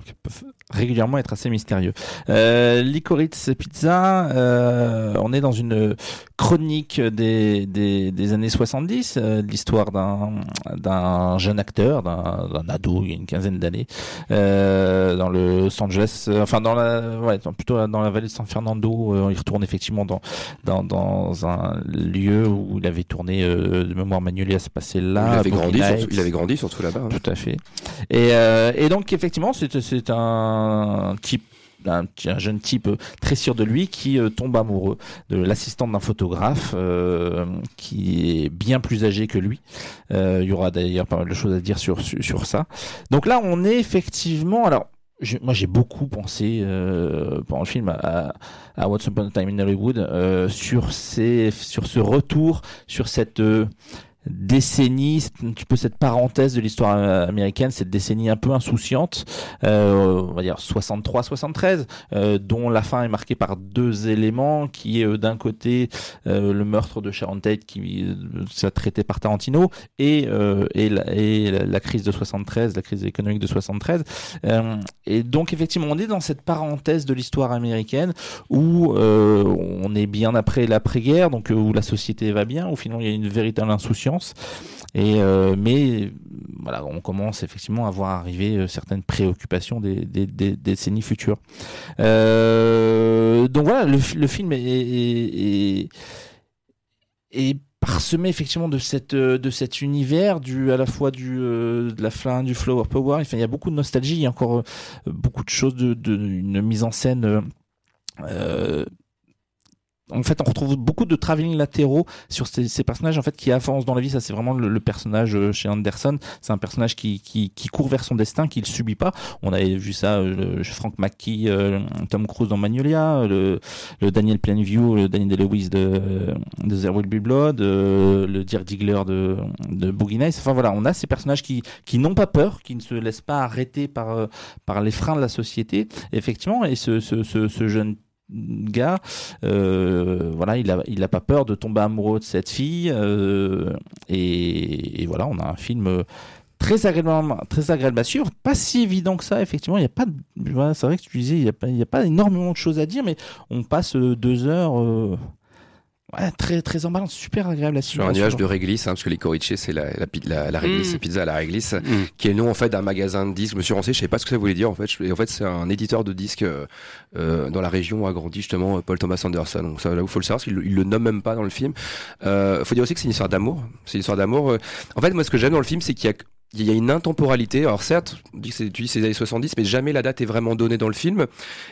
régulièrement être assez mystérieux. Euh, Licorice Pizza, euh, on est dans une chronique des, des, des années 70, euh, l'histoire d'un, d'un jeune acteur, d'un, d'un ado il y a une quinzaine d'années, euh, dans le Los Angeles, euh, enfin dans la, ouais, plutôt dans la vallée de San Fernando. Euh, il retourne effectivement dans, dans, dans un lieu où il avait tourné de mémoire Manuel à se passer là. Il avait, grandi, surtout, il avait grandi surtout là-bas. Hein. Tout à fait. Et, et donc effectivement, c'est, c'est un un jeune type très sûr de lui qui euh, tombe amoureux de l'assistante d'un photographe euh, qui est bien plus âgé que lui. Euh, il y aura d'ailleurs pas mal de choses à dire sur, sur, ça. Donc là, on est effectivement... Alors, moi, j'ai beaucoup pensé pendant le film à, à, What's Upon a Time in Hollywood sur, ces, sur ce retour, sur cette décennie, un petit peu cette parenthèse de l'histoire euh, américaine, cette décennie un peu insouciante, euh, on va dire 63-73, euh, dont la fin est marquée par deux éléments, qui est euh, d'un côté le meurtre de Sharon Tate, qui s'est traité par Tarantino, et, et, la, et la, crise de 73, la crise économique de 73. et donc effectivement, on est dans cette parenthèse de l'histoire américaine où on est bien après l'après-guerre, donc où la société va bien, où finalement il y a une véritable insouciance et euh, mais voilà, on commence effectivement à voir arriver euh, certaines préoccupations des, décennies futures. Euh, donc voilà, le, film est, parsemé effectivement de cette de cet univers du à la fois du de la fin du flower power. Enfin, il y a beaucoup de nostalgie, il y a encore beaucoup de choses de une mise en scène en fait, on retrouve beaucoup de travelling latéraux sur ces, personnages en fait qui avancent dans la vie. Ça, c'est vraiment le, personnage euh, chez Anderson. C'est un personnage qui, qui, qui, court vers son destin, qui le subit pas. On avait vu ça, euh, Frank McKee, euh, Tom Cruise dans Magnolia, le, le Daniel Plainview, le Daniel Day-Lewis de, de There Will Be Blood, le Dirk Diggler de, de Boogie Nights. Enfin voilà, on a ces personnages qui, qui n'ont pas peur, qui ne se laissent pas arrêter par, par les freins de la société. effectivement, et ce, ce, ce jeune gars, euh, voilà, il a, il a pas peur de tomber amoureux de cette fille, euh, et, voilà, on a un film très agréable, très agréable à suivre, pas si évident que ça, effectivement, il y a pas, c'est vrai que tu disais, il y a a pas énormément de choses à dire, mais on passe deux heures. Euh, Ouais, très très emballant, super agréable à suivre. Sur un nuage de réglisse, hein, parce que les corice c'est la, la, la, réglisse, mm. pizza à la réglisse, mm. qui est le nom en fait d'un magasin de disques. Je me suis renseigné, je savais pas ce que ça voulait dire en fait. Et en fait, c'est un éditeur de disques euh, euh dans la région où a grandi justement euh, Paul Thomas Anderson. Donc ça, là, il faut le savoir, parce qu'il il le nomme même pas dans le film. Euh, faut dire aussi que c'est une histoire d'amour. C'est une histoire d'amour. Euh. En fait, moi, ce que j'aime dans le film, c'est qu'il y a il y a une intemporalité. Alors certes, tu dis c'est les années 70, mais jamais la date est vraiment donnée dans le film.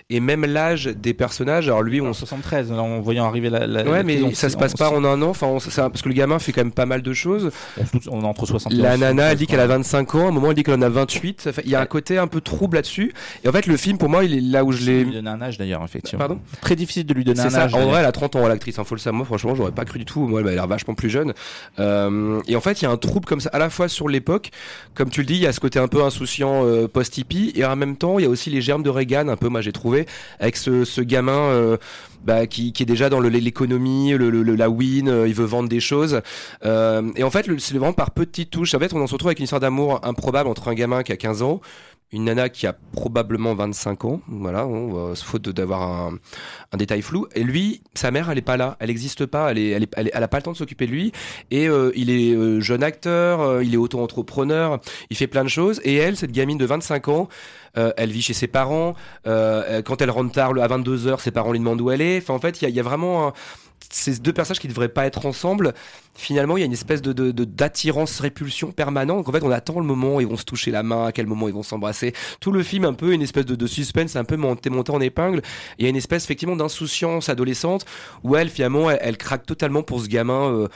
Et même l'âge des personnages. Alors lui, on 73. en voyant arriver la. la ouais, mais ça se passe pas en un an. Enfin, ça, parce que le gamin fait quand même pas mal de choses. On est entre 60. La nana, elle dit qu'elle a 25 ans. À un moment, elle dit qu'elle en a 28. il y a un côté un peu trouble là-dessus. Et en fait, le film, pour moi, il est là où je l'ai. Lui donner un âge d'ailleurs, effectivement. Pardon? Très difficile de lui donner un ça. âge. En vrai, elle a 30 ans, l'actrice. Hein, faut le savoir. Moi, franchement, j'aurais pas cru du tout. Moi, elle a l'air vachement plus jeune. Euh, et en fait, il y a un trouble comme ça, à la fois sur l'époque, comme tu le dis, à ce côté un peu insouciant euh, post-hippie, et en même temps, il y a aussi les germes de Reagan, un peu, moi j'ai trouvé, avec ce, gamin euh, bah, qui, est déjà dans l'économie, le, le, la win, euh, il veut vendre des choses. et en fait, c'est vraiment par petites touches. En fait, on se retrouve avec une histoire d'amour improbable entre un gamin qui a 15 ans, une nana qui a probablement 25 ans, voilà, on faute d'avoir un, un, détail flou. Et lui, sa mère, elle est pas là, elle n'existe pas, elle est, elle, est, elle, a pas le temps de s'occuper de lui. Et euh, il est euh, jeune acteur, euh, il est auto-entrepreneur, il fait plein de choses. Et elle, cette gamine de 25 ans, elle vit chez ses parents. quand elle rentre tard à 22 h ses parents lui demandent où elle est. Enfin, en fait, il y a, y a, vraiment un ces deux personnages qui devraient pas être ensemble, finalement, il y a une espèce de, d'attirance-répulsion permanente. En fait, on attend le moment où ils vont se toucher la main, à quel moment ils vont s'embrasser. Tout le film, un peu, une espèce de, de suspense, un peu monté, monté en épingle. Il y a une espèce, effectivement, d'insouciance adolescente où elle, finalement, elle, craque totalement pour ce gamin. Euh,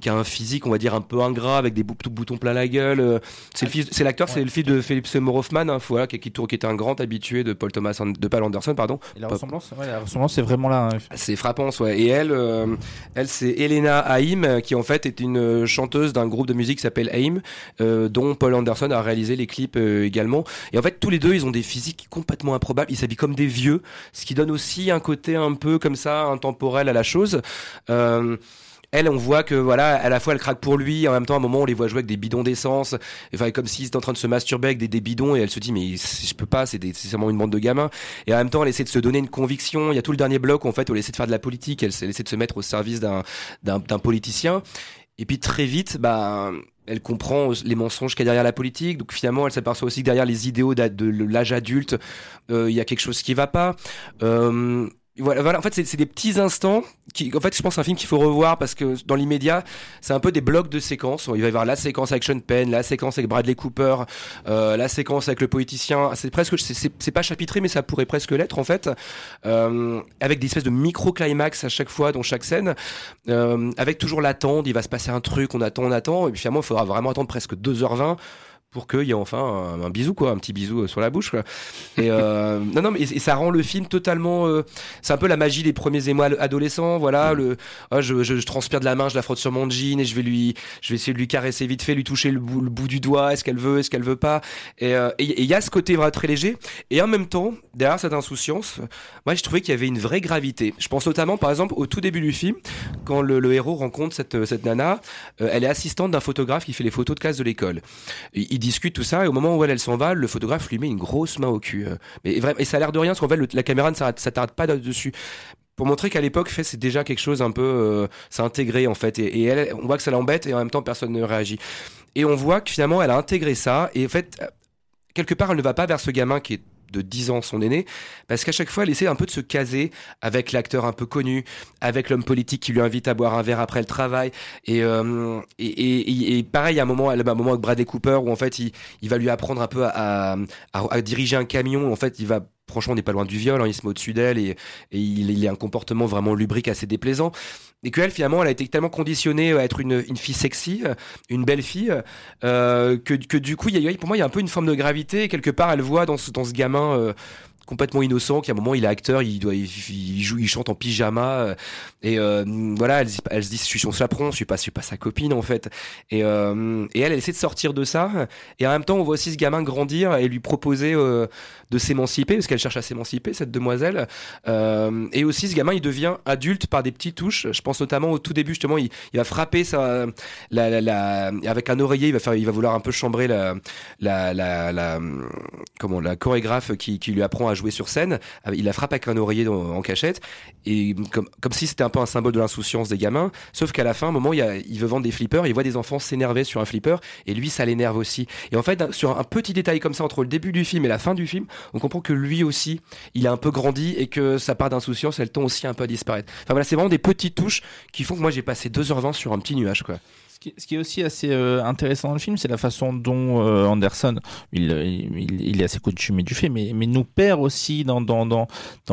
qui a un physique, on va dire, un peu ingrat, avec des boutons plein la gueule. Euh, c'est le fils, c'est l'acteur, c'est le fils de Philippe Seymour Hoffman, hein, voilà, qui, qui, qui, était un grand habitué de Paul Thomas, de Paul Anderson, pardon. Et la ressemblance, ouais, la ressemblance, c'est vraiment là. Hein. C'est frappant, ouais. Et elle, euh, elle, c'est Elena Haim, qui en fait est une chanteuse d'un groupe de musique qui s'appelle Haim, euh, dont Paul Anderson a réalisé les clips également. Et en fait, tous les deux, ils ont des physiques complètement improbables. Ils s'habillent comme des vieux, ce qui donne aussi un côté un peu comme ça, intemporel à la chose. Euh, elle, on voit que voilà, à la fois elle craque pour lui, en même temps à un moment on les voit jouer avec des bidons d'essence, enfin comme s'ils étaient en train de se masturber avec des, bidons et elle se dit mais je peux pas, c'est seulement une bande de gamins. Et en même temps elle essaie de se donner une conviction. Il y a tout le dernier bloc en fait où elle essaie de faire de la politique, elle, essaie de se mettre au service d'un politicien. Et puis très vite, bah elle comprend les mensonges qu'il y a derrière la politique. Donc finalement, elle s'aperçoit aussi que derrière les idéaux de l'âge adulte, euh, il y a quelque chose qui va pas. Euh, voilà, voilà, en fait, c'est des petits instants qui, en fait, je pense, c'est un film qu'il faut revoir parce que dans l'immédiat, c'est un peu des blocs de séquences. Il va y avoir la séquence avec Sean Penn, la séquence avec Bradley Cooper, euh, la séquence avec le politicien. C'est presque, c'est pas chapitré, mais ça pourrait presque l'être en fait, euh, avec des espèces de micro climax à chaque fois dans chaque scène, euh, avec toujours l'attente. Il va se passer un truc, on attend, on attend, et puis finalement, il faudra vraiment attendre presque 2h20 pour qu'il y ait enfin un, bisou quoi un petit bisou euh, sur la bouche quoi. et euh, non non mais et, ça rend le film totalement euh, c'est un peu la magie des premiers émois adolescents voilà le oh, je, je, transpire de la main je la frotte sur mon jean et je vais lui je vais essayer de lui caresser vite fait lui toucher le bout, le bout du doigt est-ce qu'elle veut est-ce qu'elle veut pas. Et il y a ce côté vraiment très léger. Et en même temps derrière cette insouciance moi je trouvais qu'il y avait une vraie gravité. Je pense notamment par exemple au tout début du film quand le, le héros rencontre cette cette nana elle est assistante d'un photographe qui fait les photos de classe de l'école discute tout ça et au moment où elle, elle s'en va, le photographe lui met une grosse main au cul. Euh. Mais et ça a l'air de rien parce qu'en fait la caméra ne s'attarde pas dessus pour montrer qu'à l'époque fait c'est déjà quelque chose un peu euh, c'est intégré en fait et, on voit que ça l'embête et en même temps personne ne réagit et on voit que finalement elle a intégré ça et en fait quelque part elle ne va pas vers ce gamin qui est de 10 ans son aîné, parce qu'à chaque fois, elle essaie un peu de se caser avec l'acteur un peu connu, avec l'homme politique qui lui invite à boire un verre après le travail. Et, euh, et, et, pareil, il y a un moment, un moment avec Bradley Cooper où en fait, il, il va lui apprendre un peu à, à, à diriger un camion. En fait, il va franchement, on n'est pas loin du viol, hein, il se met au-dessus d'elle et, il, il, a un comportement vraiment lubrique assez déplaisant. Et qu'elle, finalement, elle a été tellement conditionnée à être une, fille sexy, une belle fille, euh, que, du coup, pour moi, il y a un peu une forme de gravité. quelque part, elle voit dans ce, dans ce gamin euh, complètement innocent, qui à un moment il est acteur, il joue, il chante en pyjama, euh, et euh, voilà, elle, se dit, je suis son chaperon, je suis pas, je suis pas sa copine en fait, et, euh, et elle, elle essaie de sortir de ça, et en même temps on voit aussi ce gamin grandir et lui proposer de s'émanciper, parce qu'elle cherche à s'émanciper cette demoiselle, et aussi ce gamin il devient adulte par des petites touches, je pense notamment au tout début justement, il, va frapper avec un oreiller, il va faire, il va vouloir un peu chambrer la comment, la chorégraphe qui, qui lui apprend à jouer sur scène. Il la frappe avec un oreiller en cachette. Et comme, comme si c'était un peu un symbole de l'insouciance des gamins. Sauf qu'à la fin, un moment, il, il veut vendre des flippers. Il voit des enfants s'énerver sur un flipper. Et lui, ça l'énerve aussi. Et en fait, sur un petit détail comme ça, entre le début du film et la fin du film, on comprend que lui aussi, il a un peu grandi et que sa part d'insouciance, elle tend aussi un peu à disparaître. Enfin voilà, c'est vraiment des petites touches qui font que moi, j'ai passé 2h20 sur un petit nuage, quoi ce qui est aussi assez euh, intéressant dans le film, c'est la façon dont euh, Anderson, il, est assez coutumé du fait, mais, nous perd aussi dans,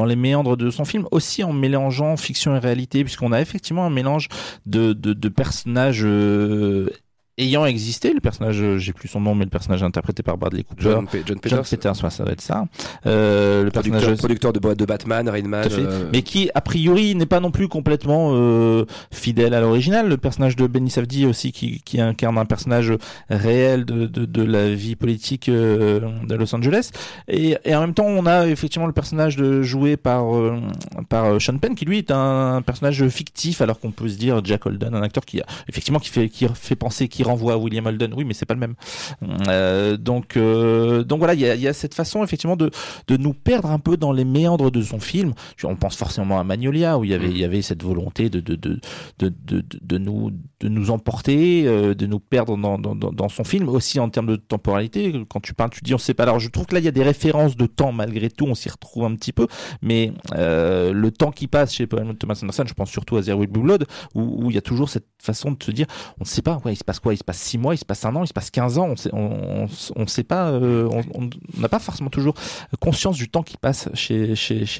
les méandres de son film, aussi en mélangeant fiction et réalité, puisqu'on a effectivement un mélange de personnages euh, ayant existé, le personnage, euh, j'ai plus son nom, mais le personnage interprété par Bradley Cooper. John, John Peters. John Peters, ça va être ça. Euh, le producteur, personnage producteur de, de Batman, Rainman. Euh... Mais qui, a priori, n'est pas non plus complètement euh, fidèle à l'original. Le personnage de Benny Safdie aussi, qui, qui incarne un personnage réel de, de, de la vie politique euh, de Los Angeles. Et, et, en même temps, on a effectivement le personnage de, joué par, euh, par Sean Penn, qui lui est un, personnage fictif, alors qu'on peut se dire Jack Holden, un acteur qui a, effectivement, qui fait, qui fait penser, qui renvoie à William Holden. Oui, mais c'est pas le même. Euh, donc, euh, donc voilà, il y a, cette façon effectivement de, de nous perdre un peu dans les méandres de son film. On pense forcément à Magnolia où il y avait, y avait cette volonté de, de, de, de, de, nous, de nous emporter, euh, de nous perdre dans, dans, dans, son film, aussi en termes de temporalité. Quand tu parles, tu dis on sait pas. Alors je trouve que là il y a des références de temps malgré tout, on s'y retrouve un petit peu, mais le temps qui passe chez Thomas Anderson, je pense surtout à Zero Blue Blood, où, où il y a toujours cette façon de se dire on ne sait pas, ouais, il se passe quoi Il se passe six mois, il se passe un an, il se passe 15 ans, on sait, sait pas, euh, on n'a pas forcément toujours conscience du temps qui passe chez,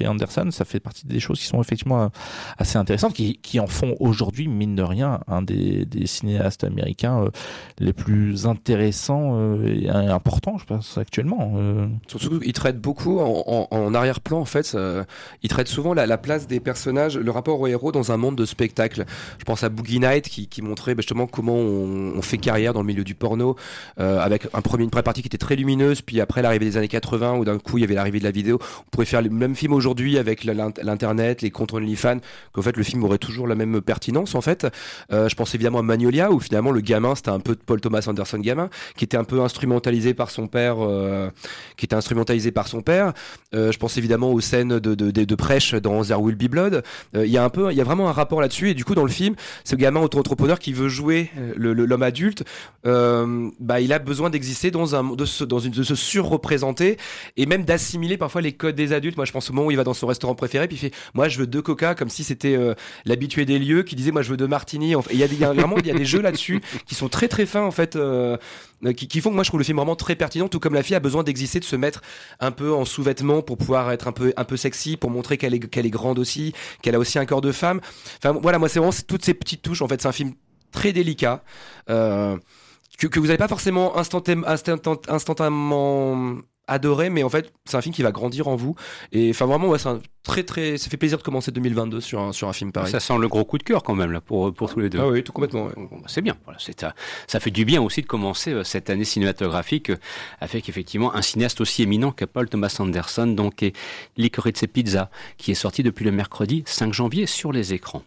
Anderson. Ça fait partie des choses qui sont effectivement assez intéressantes, qui, en font aujourd'hui, mine de rien, un des, cinéastes américains euh, les plus intéressants euh, et importants, je pense, actuellement. Surtout, il traite beaucoup en, arrière-plan, en fait. il traite souvent la, la, place des personnages, le rapport au héros dans un monde de spectacle. Je pense à Boogie Night qui, qui montrait bah, justement comment on, on, fait carrière dans le milieu du porno, euh, avec un premier, une première partie qui était très lumineuse, puis après l'arrivée des années 80, où d'un coup il y avait l'arrivée de la vidéo. On pourrait faire le même film aujourd'hui avec l'internet, les comptes OnlyFans, qu'en fait le film aurait toujours la même pertinence en fait. Euh, je pense évidemment à Magnolia, où finalement le gamin c'était un peu Paul Thomas Anderson gamin, qui était un peu instrumentalisé par son père, euh, qui était instrumentalisé par son père. Je pense évidemment aux scènes de, prêche dans There Will Be Blood. Il y a un peu, il y a vraiment un rapport là-dessus, et du coup dans le film, ce gamin auto-entrepreneur qui veut jouer l'homme adulte, euh, bah, il a besoin d'exister dans un, de se, dans une, de se surreprésenter et même d'assimiler parfois les codes des adultes. Moi, je pense au moment où il va dans son restaurant préféré, puis il fait, moi, je veux deux coca, comme si c'était euh, l'habitué des lieux qui disait, moi, je veux deux martini. Il y a, y a vraiment, il y a des jeux là-dessus qui sont très très fins en fait. Euh, qui, qui, font que moi je trouve le film vraiment très pertinent tout comme la fille a besoin d'exister de se mettre un peu en sous-vêtements pour pouvoir être un peu un peu sexy pour montrer qu'elle est qu'elle est grande aussi qu'elle a aussi un corps de femme enfin voilà moi c'est vraiment toutes ces petites touches en fait c'est un film très délicat euh, que, que, vous n'avez pas forcément instantanément, instantanément adoré, mais en fait, c'est un film qui va grandir en vous. Et enfin, vraiment, ouais, c'est un très, très. Ça fait plaisir de commencer 2022 sur un, sur un film pareil. Ça sent le gros coup de cœur quand même, là, pour, pour tous les deux. Ah oui, tout complètement. Ouais. Bah, c'est bien. Voilà, c'est, ça fait du bien aussi de commencer euh, cette année cinématographique euh, avec effectivement un cinéaste aussi éminent que Paul Thomas Anderson, donc, et Licorice Pizza, qui est sorti depuis le mercredi 5 janvier sur les écrans.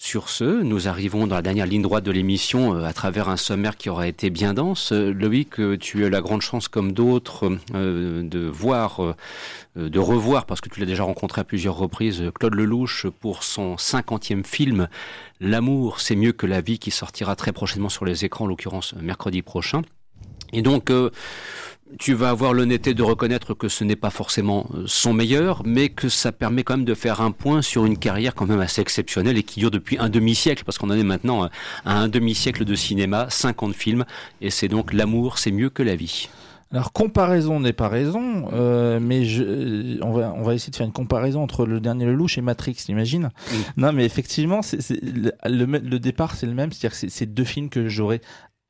Sur ce, nous arrivons dans la dernière ligne droite de l'émission euh, à travers un sommaire qui aura été bien dense. Euh, Loïc, euh, tu as la grande chance, comme d'autres, de voir, de revoir, parce que tu l'as déjà rencontré à plusieurs reprises, Claude Lelouch pour son cinquantième film, L'amour, c'est mieux que la vie, qui sortira très prochainement sur les écrans, en l'occurrence mercredi prochain. Et donc, tu vas avoir l'honnêteté de reconnaître que ce n'est pas forcément euh, son meilleur, mais que ça permet quand même de faire un point sur une carrière quand même assez exceptionnelle et qui dure depuis un demi-siècle, parce qu'on en est maintenant à un demi-siècle de cinéma, 50 films, et c'est donc l'amour, c'est mieux que la vie. Alors comparaison n'est pas raison, euh, mais je, euh, on va on va essayer de faire une comparaison entre le dernier Lelouch et Matrix, t'imagines? Non, mais effectivement, c'est, le, le, départ c'est le même, c'est-à-dire que c'est deux films que j'aurais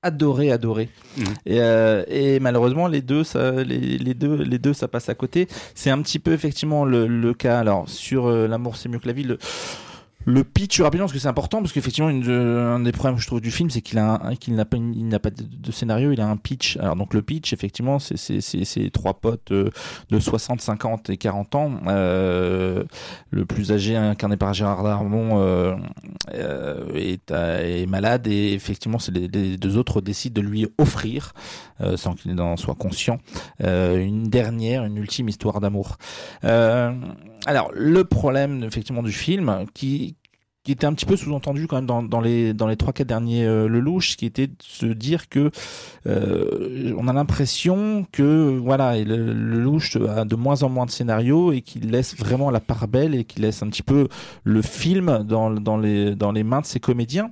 adoré, adoré. Mmh. Et, euh, et, malheureusement, les deux, ça, les, les, deux, les deux, ça passe à côté. C'est un petit peu effectivement le, le cas. Alors sur euh, l'amour, c'est mieux que la vie. Le, le pitch rapidement parce que c'est important parce qu'effectivement un des problèmes je trouve du film c'est qu'il a qu'il n'a pas il n'a pas de, scénario il a un pitch. Alors donc le pitch effectivement c'est c'est trois potes euh, de 60 50 et 40 ans euh, le plus âgé incarné par Gérard Darmon euh, euh est, est, malade et effectivement c'est les, deux autres décident de lui offrir sans qu'il en soit conscient une dernière une ultime histoire d'amour alors le problème effectivement du film qui qui était un petit peu sous-entendu quand même dans, les dans les trois quatre derniers euh, le louche qui était de se dire que euh, on a l'impression que voilà le, le, louche a de moins en moins de scénarios et qu'il laisse vraiment la part belle et qu'il laisse un petit peu le film dans dans les dans les mains de ses comédiens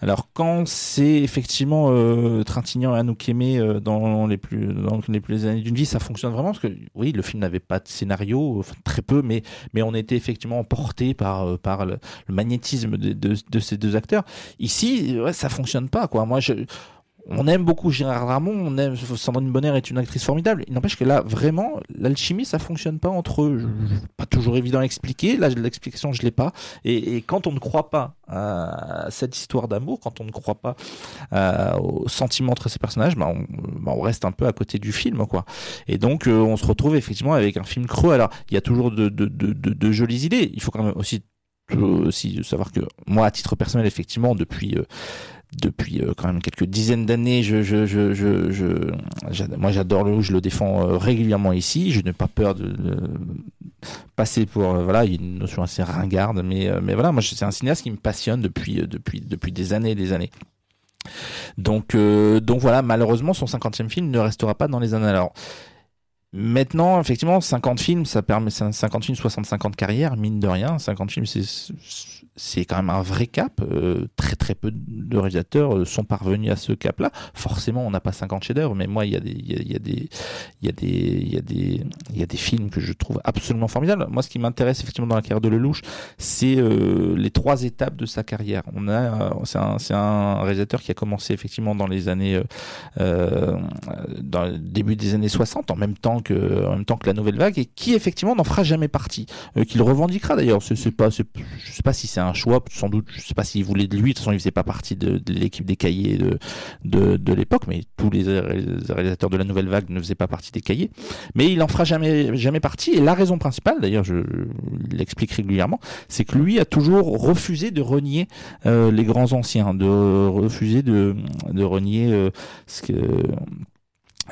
alors quand c'est effectivement euh, Trintignant et Anouk euh, dans les plus dans les plus années d'une vie, ça fonctionne vraiment parce que oui, le film n'avait pas de scénario, enfin, très peu, mais mais on était effectivement emporté par euh, par le, magnétisme de, de, de, ces deux acteurs. Ici, ouais, ça fonctionne pas quoi. Moi, je on aime beaucoup Gérard Ramon, on aime Sandrine Bonner est une actrice formidable. Il n'empêche que là, vraiment, l'alchimie, ça fonctionne pas entre eux. Pas toujours évident à expliquer. Là, l'explication, je l'ai pas. Et, et, quand on ne croit pas à cette histoire d'amour, quand on ne croit pas euh, au sentiment entre ces personnages, bah on, bah on, reste un peu à côté du film, quoi. Et donc, euh, on se retrouve effectivement avec un film creux. Alors, il y a toujours de, de, de, de, jolies idées. Il faut quand même aussi aussi savoir que moi, à titre personnel, effectivement, depuis depuis euh, quand même quelques dizaines d'années. Moi, j'adore le je le défends euh, régulièrement ici. Je n'ai pas peur de, passer pour euh, voilà, il y a une notion assez ringarde, mais voilà, moi, c'est un cinéaste qui me passionne depuis des années et des années. Donc voilà, malheureusement, son 50e film ne restera pas dans les années. Alors Maintenant, effectivement, 50 films, ça permet 50 films, 65 ans de carrière, mine de rien. 50 films, c'est c'est quand même un vrai cap. Euh, très très peu de réalisateurs euh, sont parvenus à ce cap-là. Forcément, on n'a pas 50 chefs-d'œuvre, mais moi, il y a des, il y a, des, il y a des, il y a des, il y a des films que je trouve absolument formidables. Moi, ce qui m'intéresse effectivement dans la carrière de Lelouch, c'est euh, les trois étapes de sa carrière. On a, c'est un, c'est un réalisateur qui a commencé effectivement dans les années, dans le début des années 60, en même temps que, en même temps que la nouvelle vague, et qui effectivement n'en fera jamais partie, qu'il revendiquera d'ailleurs. C'est, pas, je sais pas si c'est un choix, sans doute, je sais pas s'il voulait de lui, de toute façon il faisait pas partie de, l'équipe des cahiers de, l'époque, mais tous les réalisateurs de la nouvelle vague ne faisaient pas partie des cahiers, mais il en fera jamais, jamais partie, et la raison principale, d'ailleurs je l'explique régulièrement, c'est que lui a toujours refusé de renier euh, les grands anciens, de refuser de, de renier euh, ce que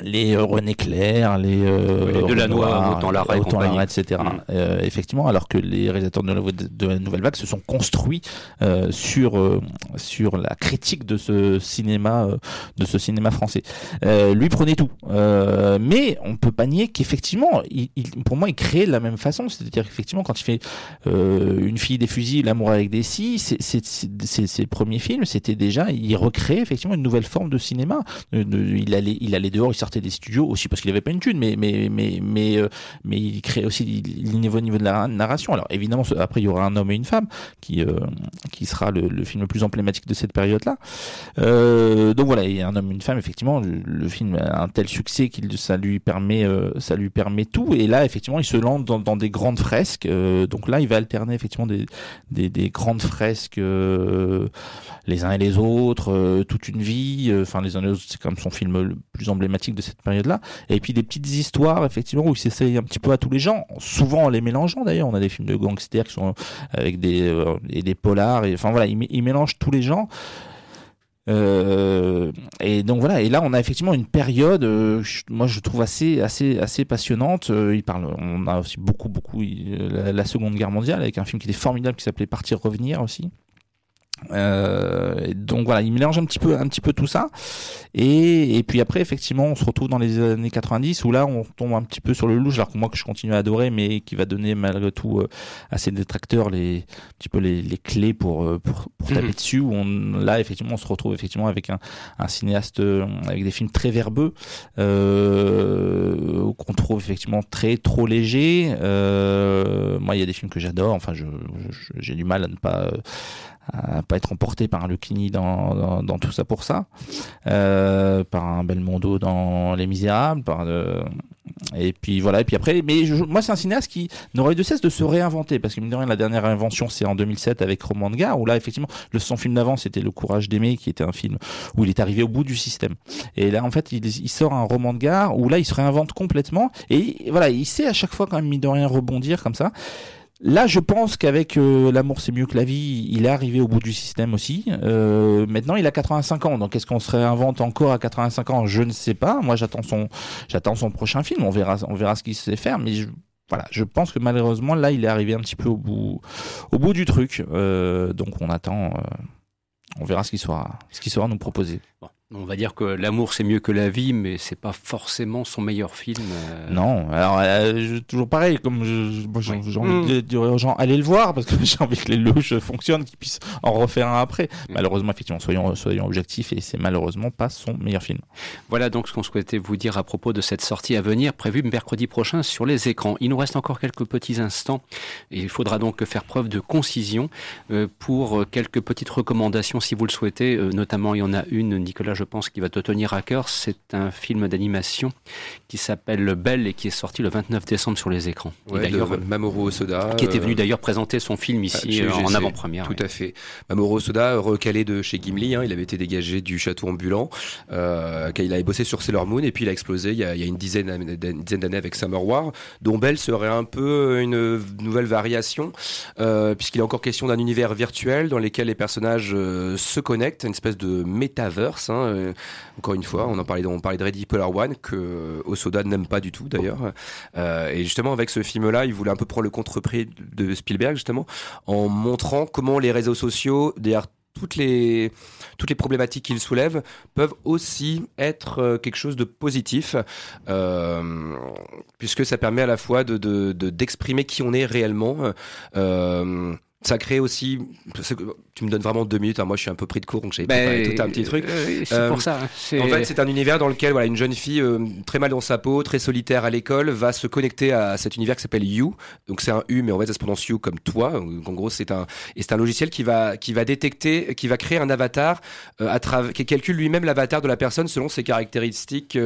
les euh, René Clair, les, euh, de la Noire, autant l'arrêt, autant l'arrêt, etc. Mm. Euh, effectivement, alors que les réalisateurs de la, de la, nouvelle vague se sont construits euh, sur euh, sur la critique de ce cinéma de ce cinéma français. lui prenait tout, mais on peut pas nier qu'effectivement, il, pour moi, il crée de la même façon. C'est-à-dire qu'effectivement, quand il fait une fille des fusils, l'amour avec des scies, c'est ses premiers films, c'était déjà, il recrée effectivement une nouvelle forme de cinéma. il allait il allait dehors, il sortait des studios aussi parce qu'il avait pas une thune, mais mais mais mais euh, mais il crée aussi le niveau niveau de la narration. Alors évidemment, après il y aura un homme et une femme qui euh, qui sera le, film le plus emblématique de cette période-là. Euh, donc voilà, il y a un homme et une femme. Effectivement, le, film a un tel succès qu'il ça lui permet ça lui permet tout. Et là, effectivement, il se lance dans, dans des grandes fresques. donc là, il va alterner effectivement des des, des grandes fresques les uns et les autres, toute une vie. Enfin, les uns et les autres, c'est comme son film le plus emblématique de cette période-là. Et puis des petites histoires, effectivement, où il s'essaye un petit peu à tous les gens, souvent en les mélangeant d'ailleurs. On a des films de gangsters qui sont avec des, euh, et des polars, et enfin voilà, il, il mélange tous les gens. Euh, et donc voilà. Et là, on a effectivement une période, euh, moi je trouve assez, assez, assez passionnante. on a aussi beaucoup, beaucoup la, la, Seconde Guerre mondiale avec un film qui était formidable qui s'appelait Partir revenir aussi. Euh, donc voilà, il mélange un petit peu, un petit peu tout ça. Et, et, puis après, effectivement, on se retrouve dans les années 90 où là, on tombe un petit peu sur le louche, alors que moi que je continue à adorer, mais qui va donner malgré tout euh, à ses détracteurs les, un petit peu les, les clés pour, euh, pour, pour taper mhm. dessus. Où on, là, effectivement, on se retrouve effectivement avec un, un cinéaste euh, avec des films très verbeux, euh, qu'on trouve effectivement très trop léger. Euh, moi, il y a des films que j'adore. Enfin, j'ai je, j'ai du mal à ne pas à pas être emporté par un Lucchini dans, dans, dans, tout ça pour ça, euh, par un Belmondo dans Les Misérables, par euh, et puis voilà et puis après mais je, moi c'est un cinéaste qui n'aurait de cesse de se réinventer parce que mine de rien la dernière invention c'est en 2007 avec Roman de Gare où là effectivement le son film d'avant c'était Le Courage d'aimer qui était un film où il est arrivé au bout du système. Et là en fait il, il sort un roman de gare où là il se réinvente complètement et voilà il sait à chaque fois quand même mine de rien rebondir comme ça Là, je pense qu'avec euh, l'amour c'est mieux que la vie, il est arrivé au bout du système aussi. Euh, maintenant, il a 85 ans, donc est-ce qu'on se réinvente encore à 85 ans? Je ne sais pas. Moi, j'attends son, j'attends son prochain film. On verra, on verra ce qu'il sait faire, mais je, voilà, je pense que malheureusement, là, il est arrivé un petit peu au bout, au bout du truc. Euh, donc, on attend, euh, on verra ce qu'il sera, ce qu'il sera nous proposer. On va dire que l'amour c'est mieux que la vie, mais c'est pas forcément son meilleur film. Euh... Non, alors euh, toujours pareil, comme j'ai oui. envie mmh. de dire aux gens, allez le voir parce que j'ai envie que les louches fonctionnent, qu'ils puissent en refaire un après. Mmh. Malheureusement, effectivement, soyons, soyons objectifs et c'est malheureusement pas son meilleur film. Voilà donc ce qu'on souhaitait vous dire à propos de cette sortie à venir prévue mercredi prochain sur les écrans. Il nous reste encore quelques petits instants et il faudra donc faire preuve de concision euh, pour quelques petites recommandations si vous le souhaitez. Notamment, il y en a une, Nicolas là je pense qu'il va te tenir à cœur. C'est un film d'animation qui s'appelle Belle et qui est sorti le 29 décembre sur les écrans. d'ailleurs, Mamoru Osoda. Qui était venu d'ailleurs présenter son film ici en avant-première. Tout à fait. Mamoru Osoda, recalé de chez Gimli, hein, il avait été dégagé du château ambulant. Euh, il avait bossé sur Sailor Moon et puis il a explosé il y a, il y a une dizaine d'années avec Summer War, dont Belle serait un peu une nouvelle variation, euh, puisqu'il est encore question d'un univers virtuel dans lequel les personnages euh, se connectent, une espèce de metaverse. Hein, euh, encore une fois, on en parlait, on parlait de Ready Player One que Osoda n'aime pas du tout d'ailleurs. et justement avec ce film-là, il voulait un peu prendre le contre-prix de Spielberg justement en montrant comment les réseaux sociaux, derrière toutes les, toutes les problématiques qu'il soulève peuvent aussi être euh, quelque chose de positif, euh, puisque ça permet à la fois de, d'exprimer qui on est réellement. Euh, ça crée aussi. Tu me donnes vraiment deux minutes. Hein. moi, je suis un peu pris de court, donc j'ai ben, tout un petit truc. Euh, c'est pour ça. Hein. En fait, c'est un univers dans lequel voilà, une jeune fille euh, très mal dans sa peau, très solitaire à l'école, va se connecter à cet univers qui s'appelle You. Donc c'est un U, mais en fait, ça se prononce You comme toi. en gros, c'est un et c'est un logiciel qui va qui va détecter, qui va créer un avatar euh, à travers, qui calcule lui-même l'avatar de la personne selon ses caractéristiques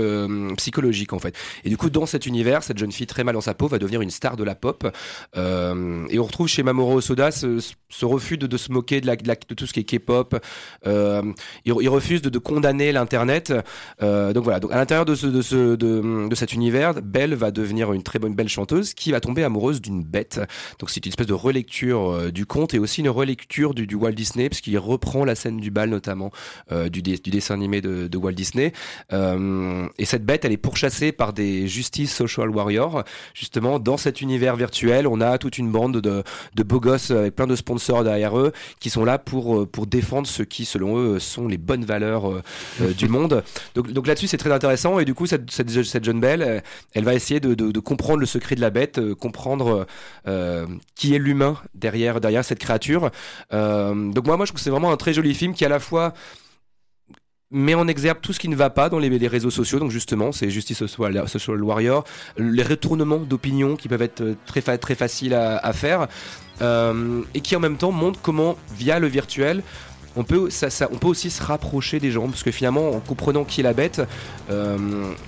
psychologiques en fait. Et du coup, dans cet univers, cette jeune fille très mal dans sa peau va devenir une star de la pop. et on retrouve chez Mamoru Osoda ce, refus de, se moquer de, tout ce qui est K-pop. Euh, il, refuse de, condamner l'Internet. Euh, donc voilà. Donc à l'intérieur de, ce, ce, cet univers, Belle va devenir une très bonne belle chanteuse qui va tomber amoureuse d'une bête. Donc c'est une espèce de relecture euh, du conte et aussi une relecture du, Walt Disney parce qu'il reprend la scène du bal notamment du, du, dessin animé de, Walt Disney. et cette bête, elle est pourchassée par des justice social warriors. Justement, dans cet univers virtuel, on a toute une bande de, beaux gosses plein de sponsors derrière eux qui sont là pour, euh, pour défendre ce qui, selon eux, sont les bonnes valeurs euh, euh, du monde. Donc, donc là-dessus, c'est très intéressant. Et du coup, cette, cette, cette jeune belle, elle, va essayer de, de, de, comprendre le secret de la bête, comprendre qui est l'humain derrière, derrière cette créature. donc moi, moi, je trouve que c'est vraiment un très joli film qui, à la fois, met en exergue tout ce qui ne va pas dans les, réseaux sociaux. Donc justement, c'est Justice Social Warrior, les retournements d'opinion qui peuvent être très, très faciles à, faire. Euh, et qui en même temps montre comment, via le virtuel, on peut, aussi se rapprocher des gens, parce que finalement, en comprenant qui est la bête, euh,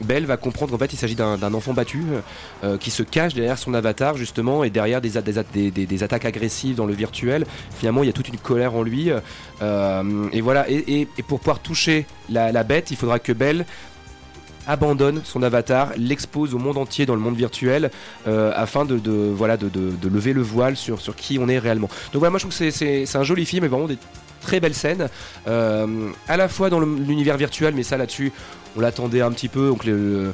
Belle va comprendre qu'en fait, il s'agit d'un enfant battu euh, qui se cache derrière son avatar, justement, et derrière des, attaques agressives dans le virtuel. Finalement, il y a toute une colère en lui. et voilà, et, pour pouvoir toucher la bête, il faudra que Belle abandonne son avatar, l'expose au monde entier dans le monde virtuel euh, afin de, voilà, de, lever le voile sur, qui on est réellement. Donc voilà, moi je trouve que c'est un joli film et vraiment des très belles scènes, euh, à la fois dans l'univers virtuel, mais ça là-dessus on l'attendait un petit peu, donc le,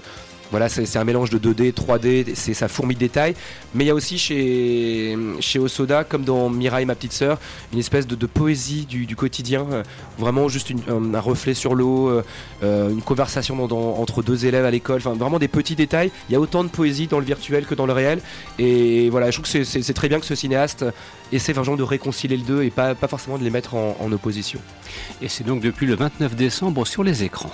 voilà, c'est un mélange de 2D, 3D, c'est sa fourmi de détails. Mais il y a aussi chez, Osoda, comme dans Mirai, ma petite sœur, une espèce de, poésie du, quotidien. Euh, vraiment juste un, reflet sur l'eau, euh, euh, une conversation entre deux élèves à l'école. Enfin, vraiment des petits détails. Il y a autant de poésie dans le virtuel que dans le réel. Et voilà, je trouve que c'est très bien que ce cinéaste essaie vraiment de réconcilier les deux et pas, pas forcément de les mettre en opposition. Et c'est donc depuis le 29 décembre sur les écrans.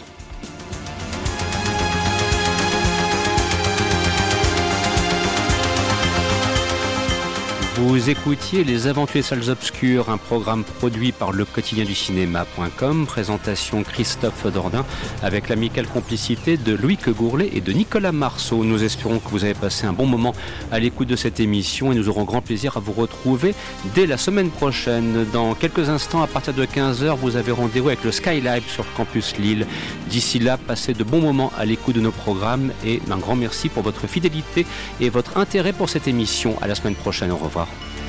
Vous écoutiez Les Aventures Salles Obscures, un programme produit par le quotidien du cinéma.com, présentation Christophe Dordain, avec l'amicale complicité de Louis Kegourlet et de Nicolas Marceau. Nous espérons que vous avez passé un bon moment à l'écoute de cette émission et nous aurons grand plaisir à vous retrouver dès la semaine prochaine. Dans quelques instants, à partir de 15h, vous avez rendez-vous avec le Skylive sur Campus Lille. D'ici là, passez de bons moments à l'écoute de nos programmes et un grand merci pour votre fidélité et votre intérêt pour cette émission. À la semaine prochaine. Au revoir soir.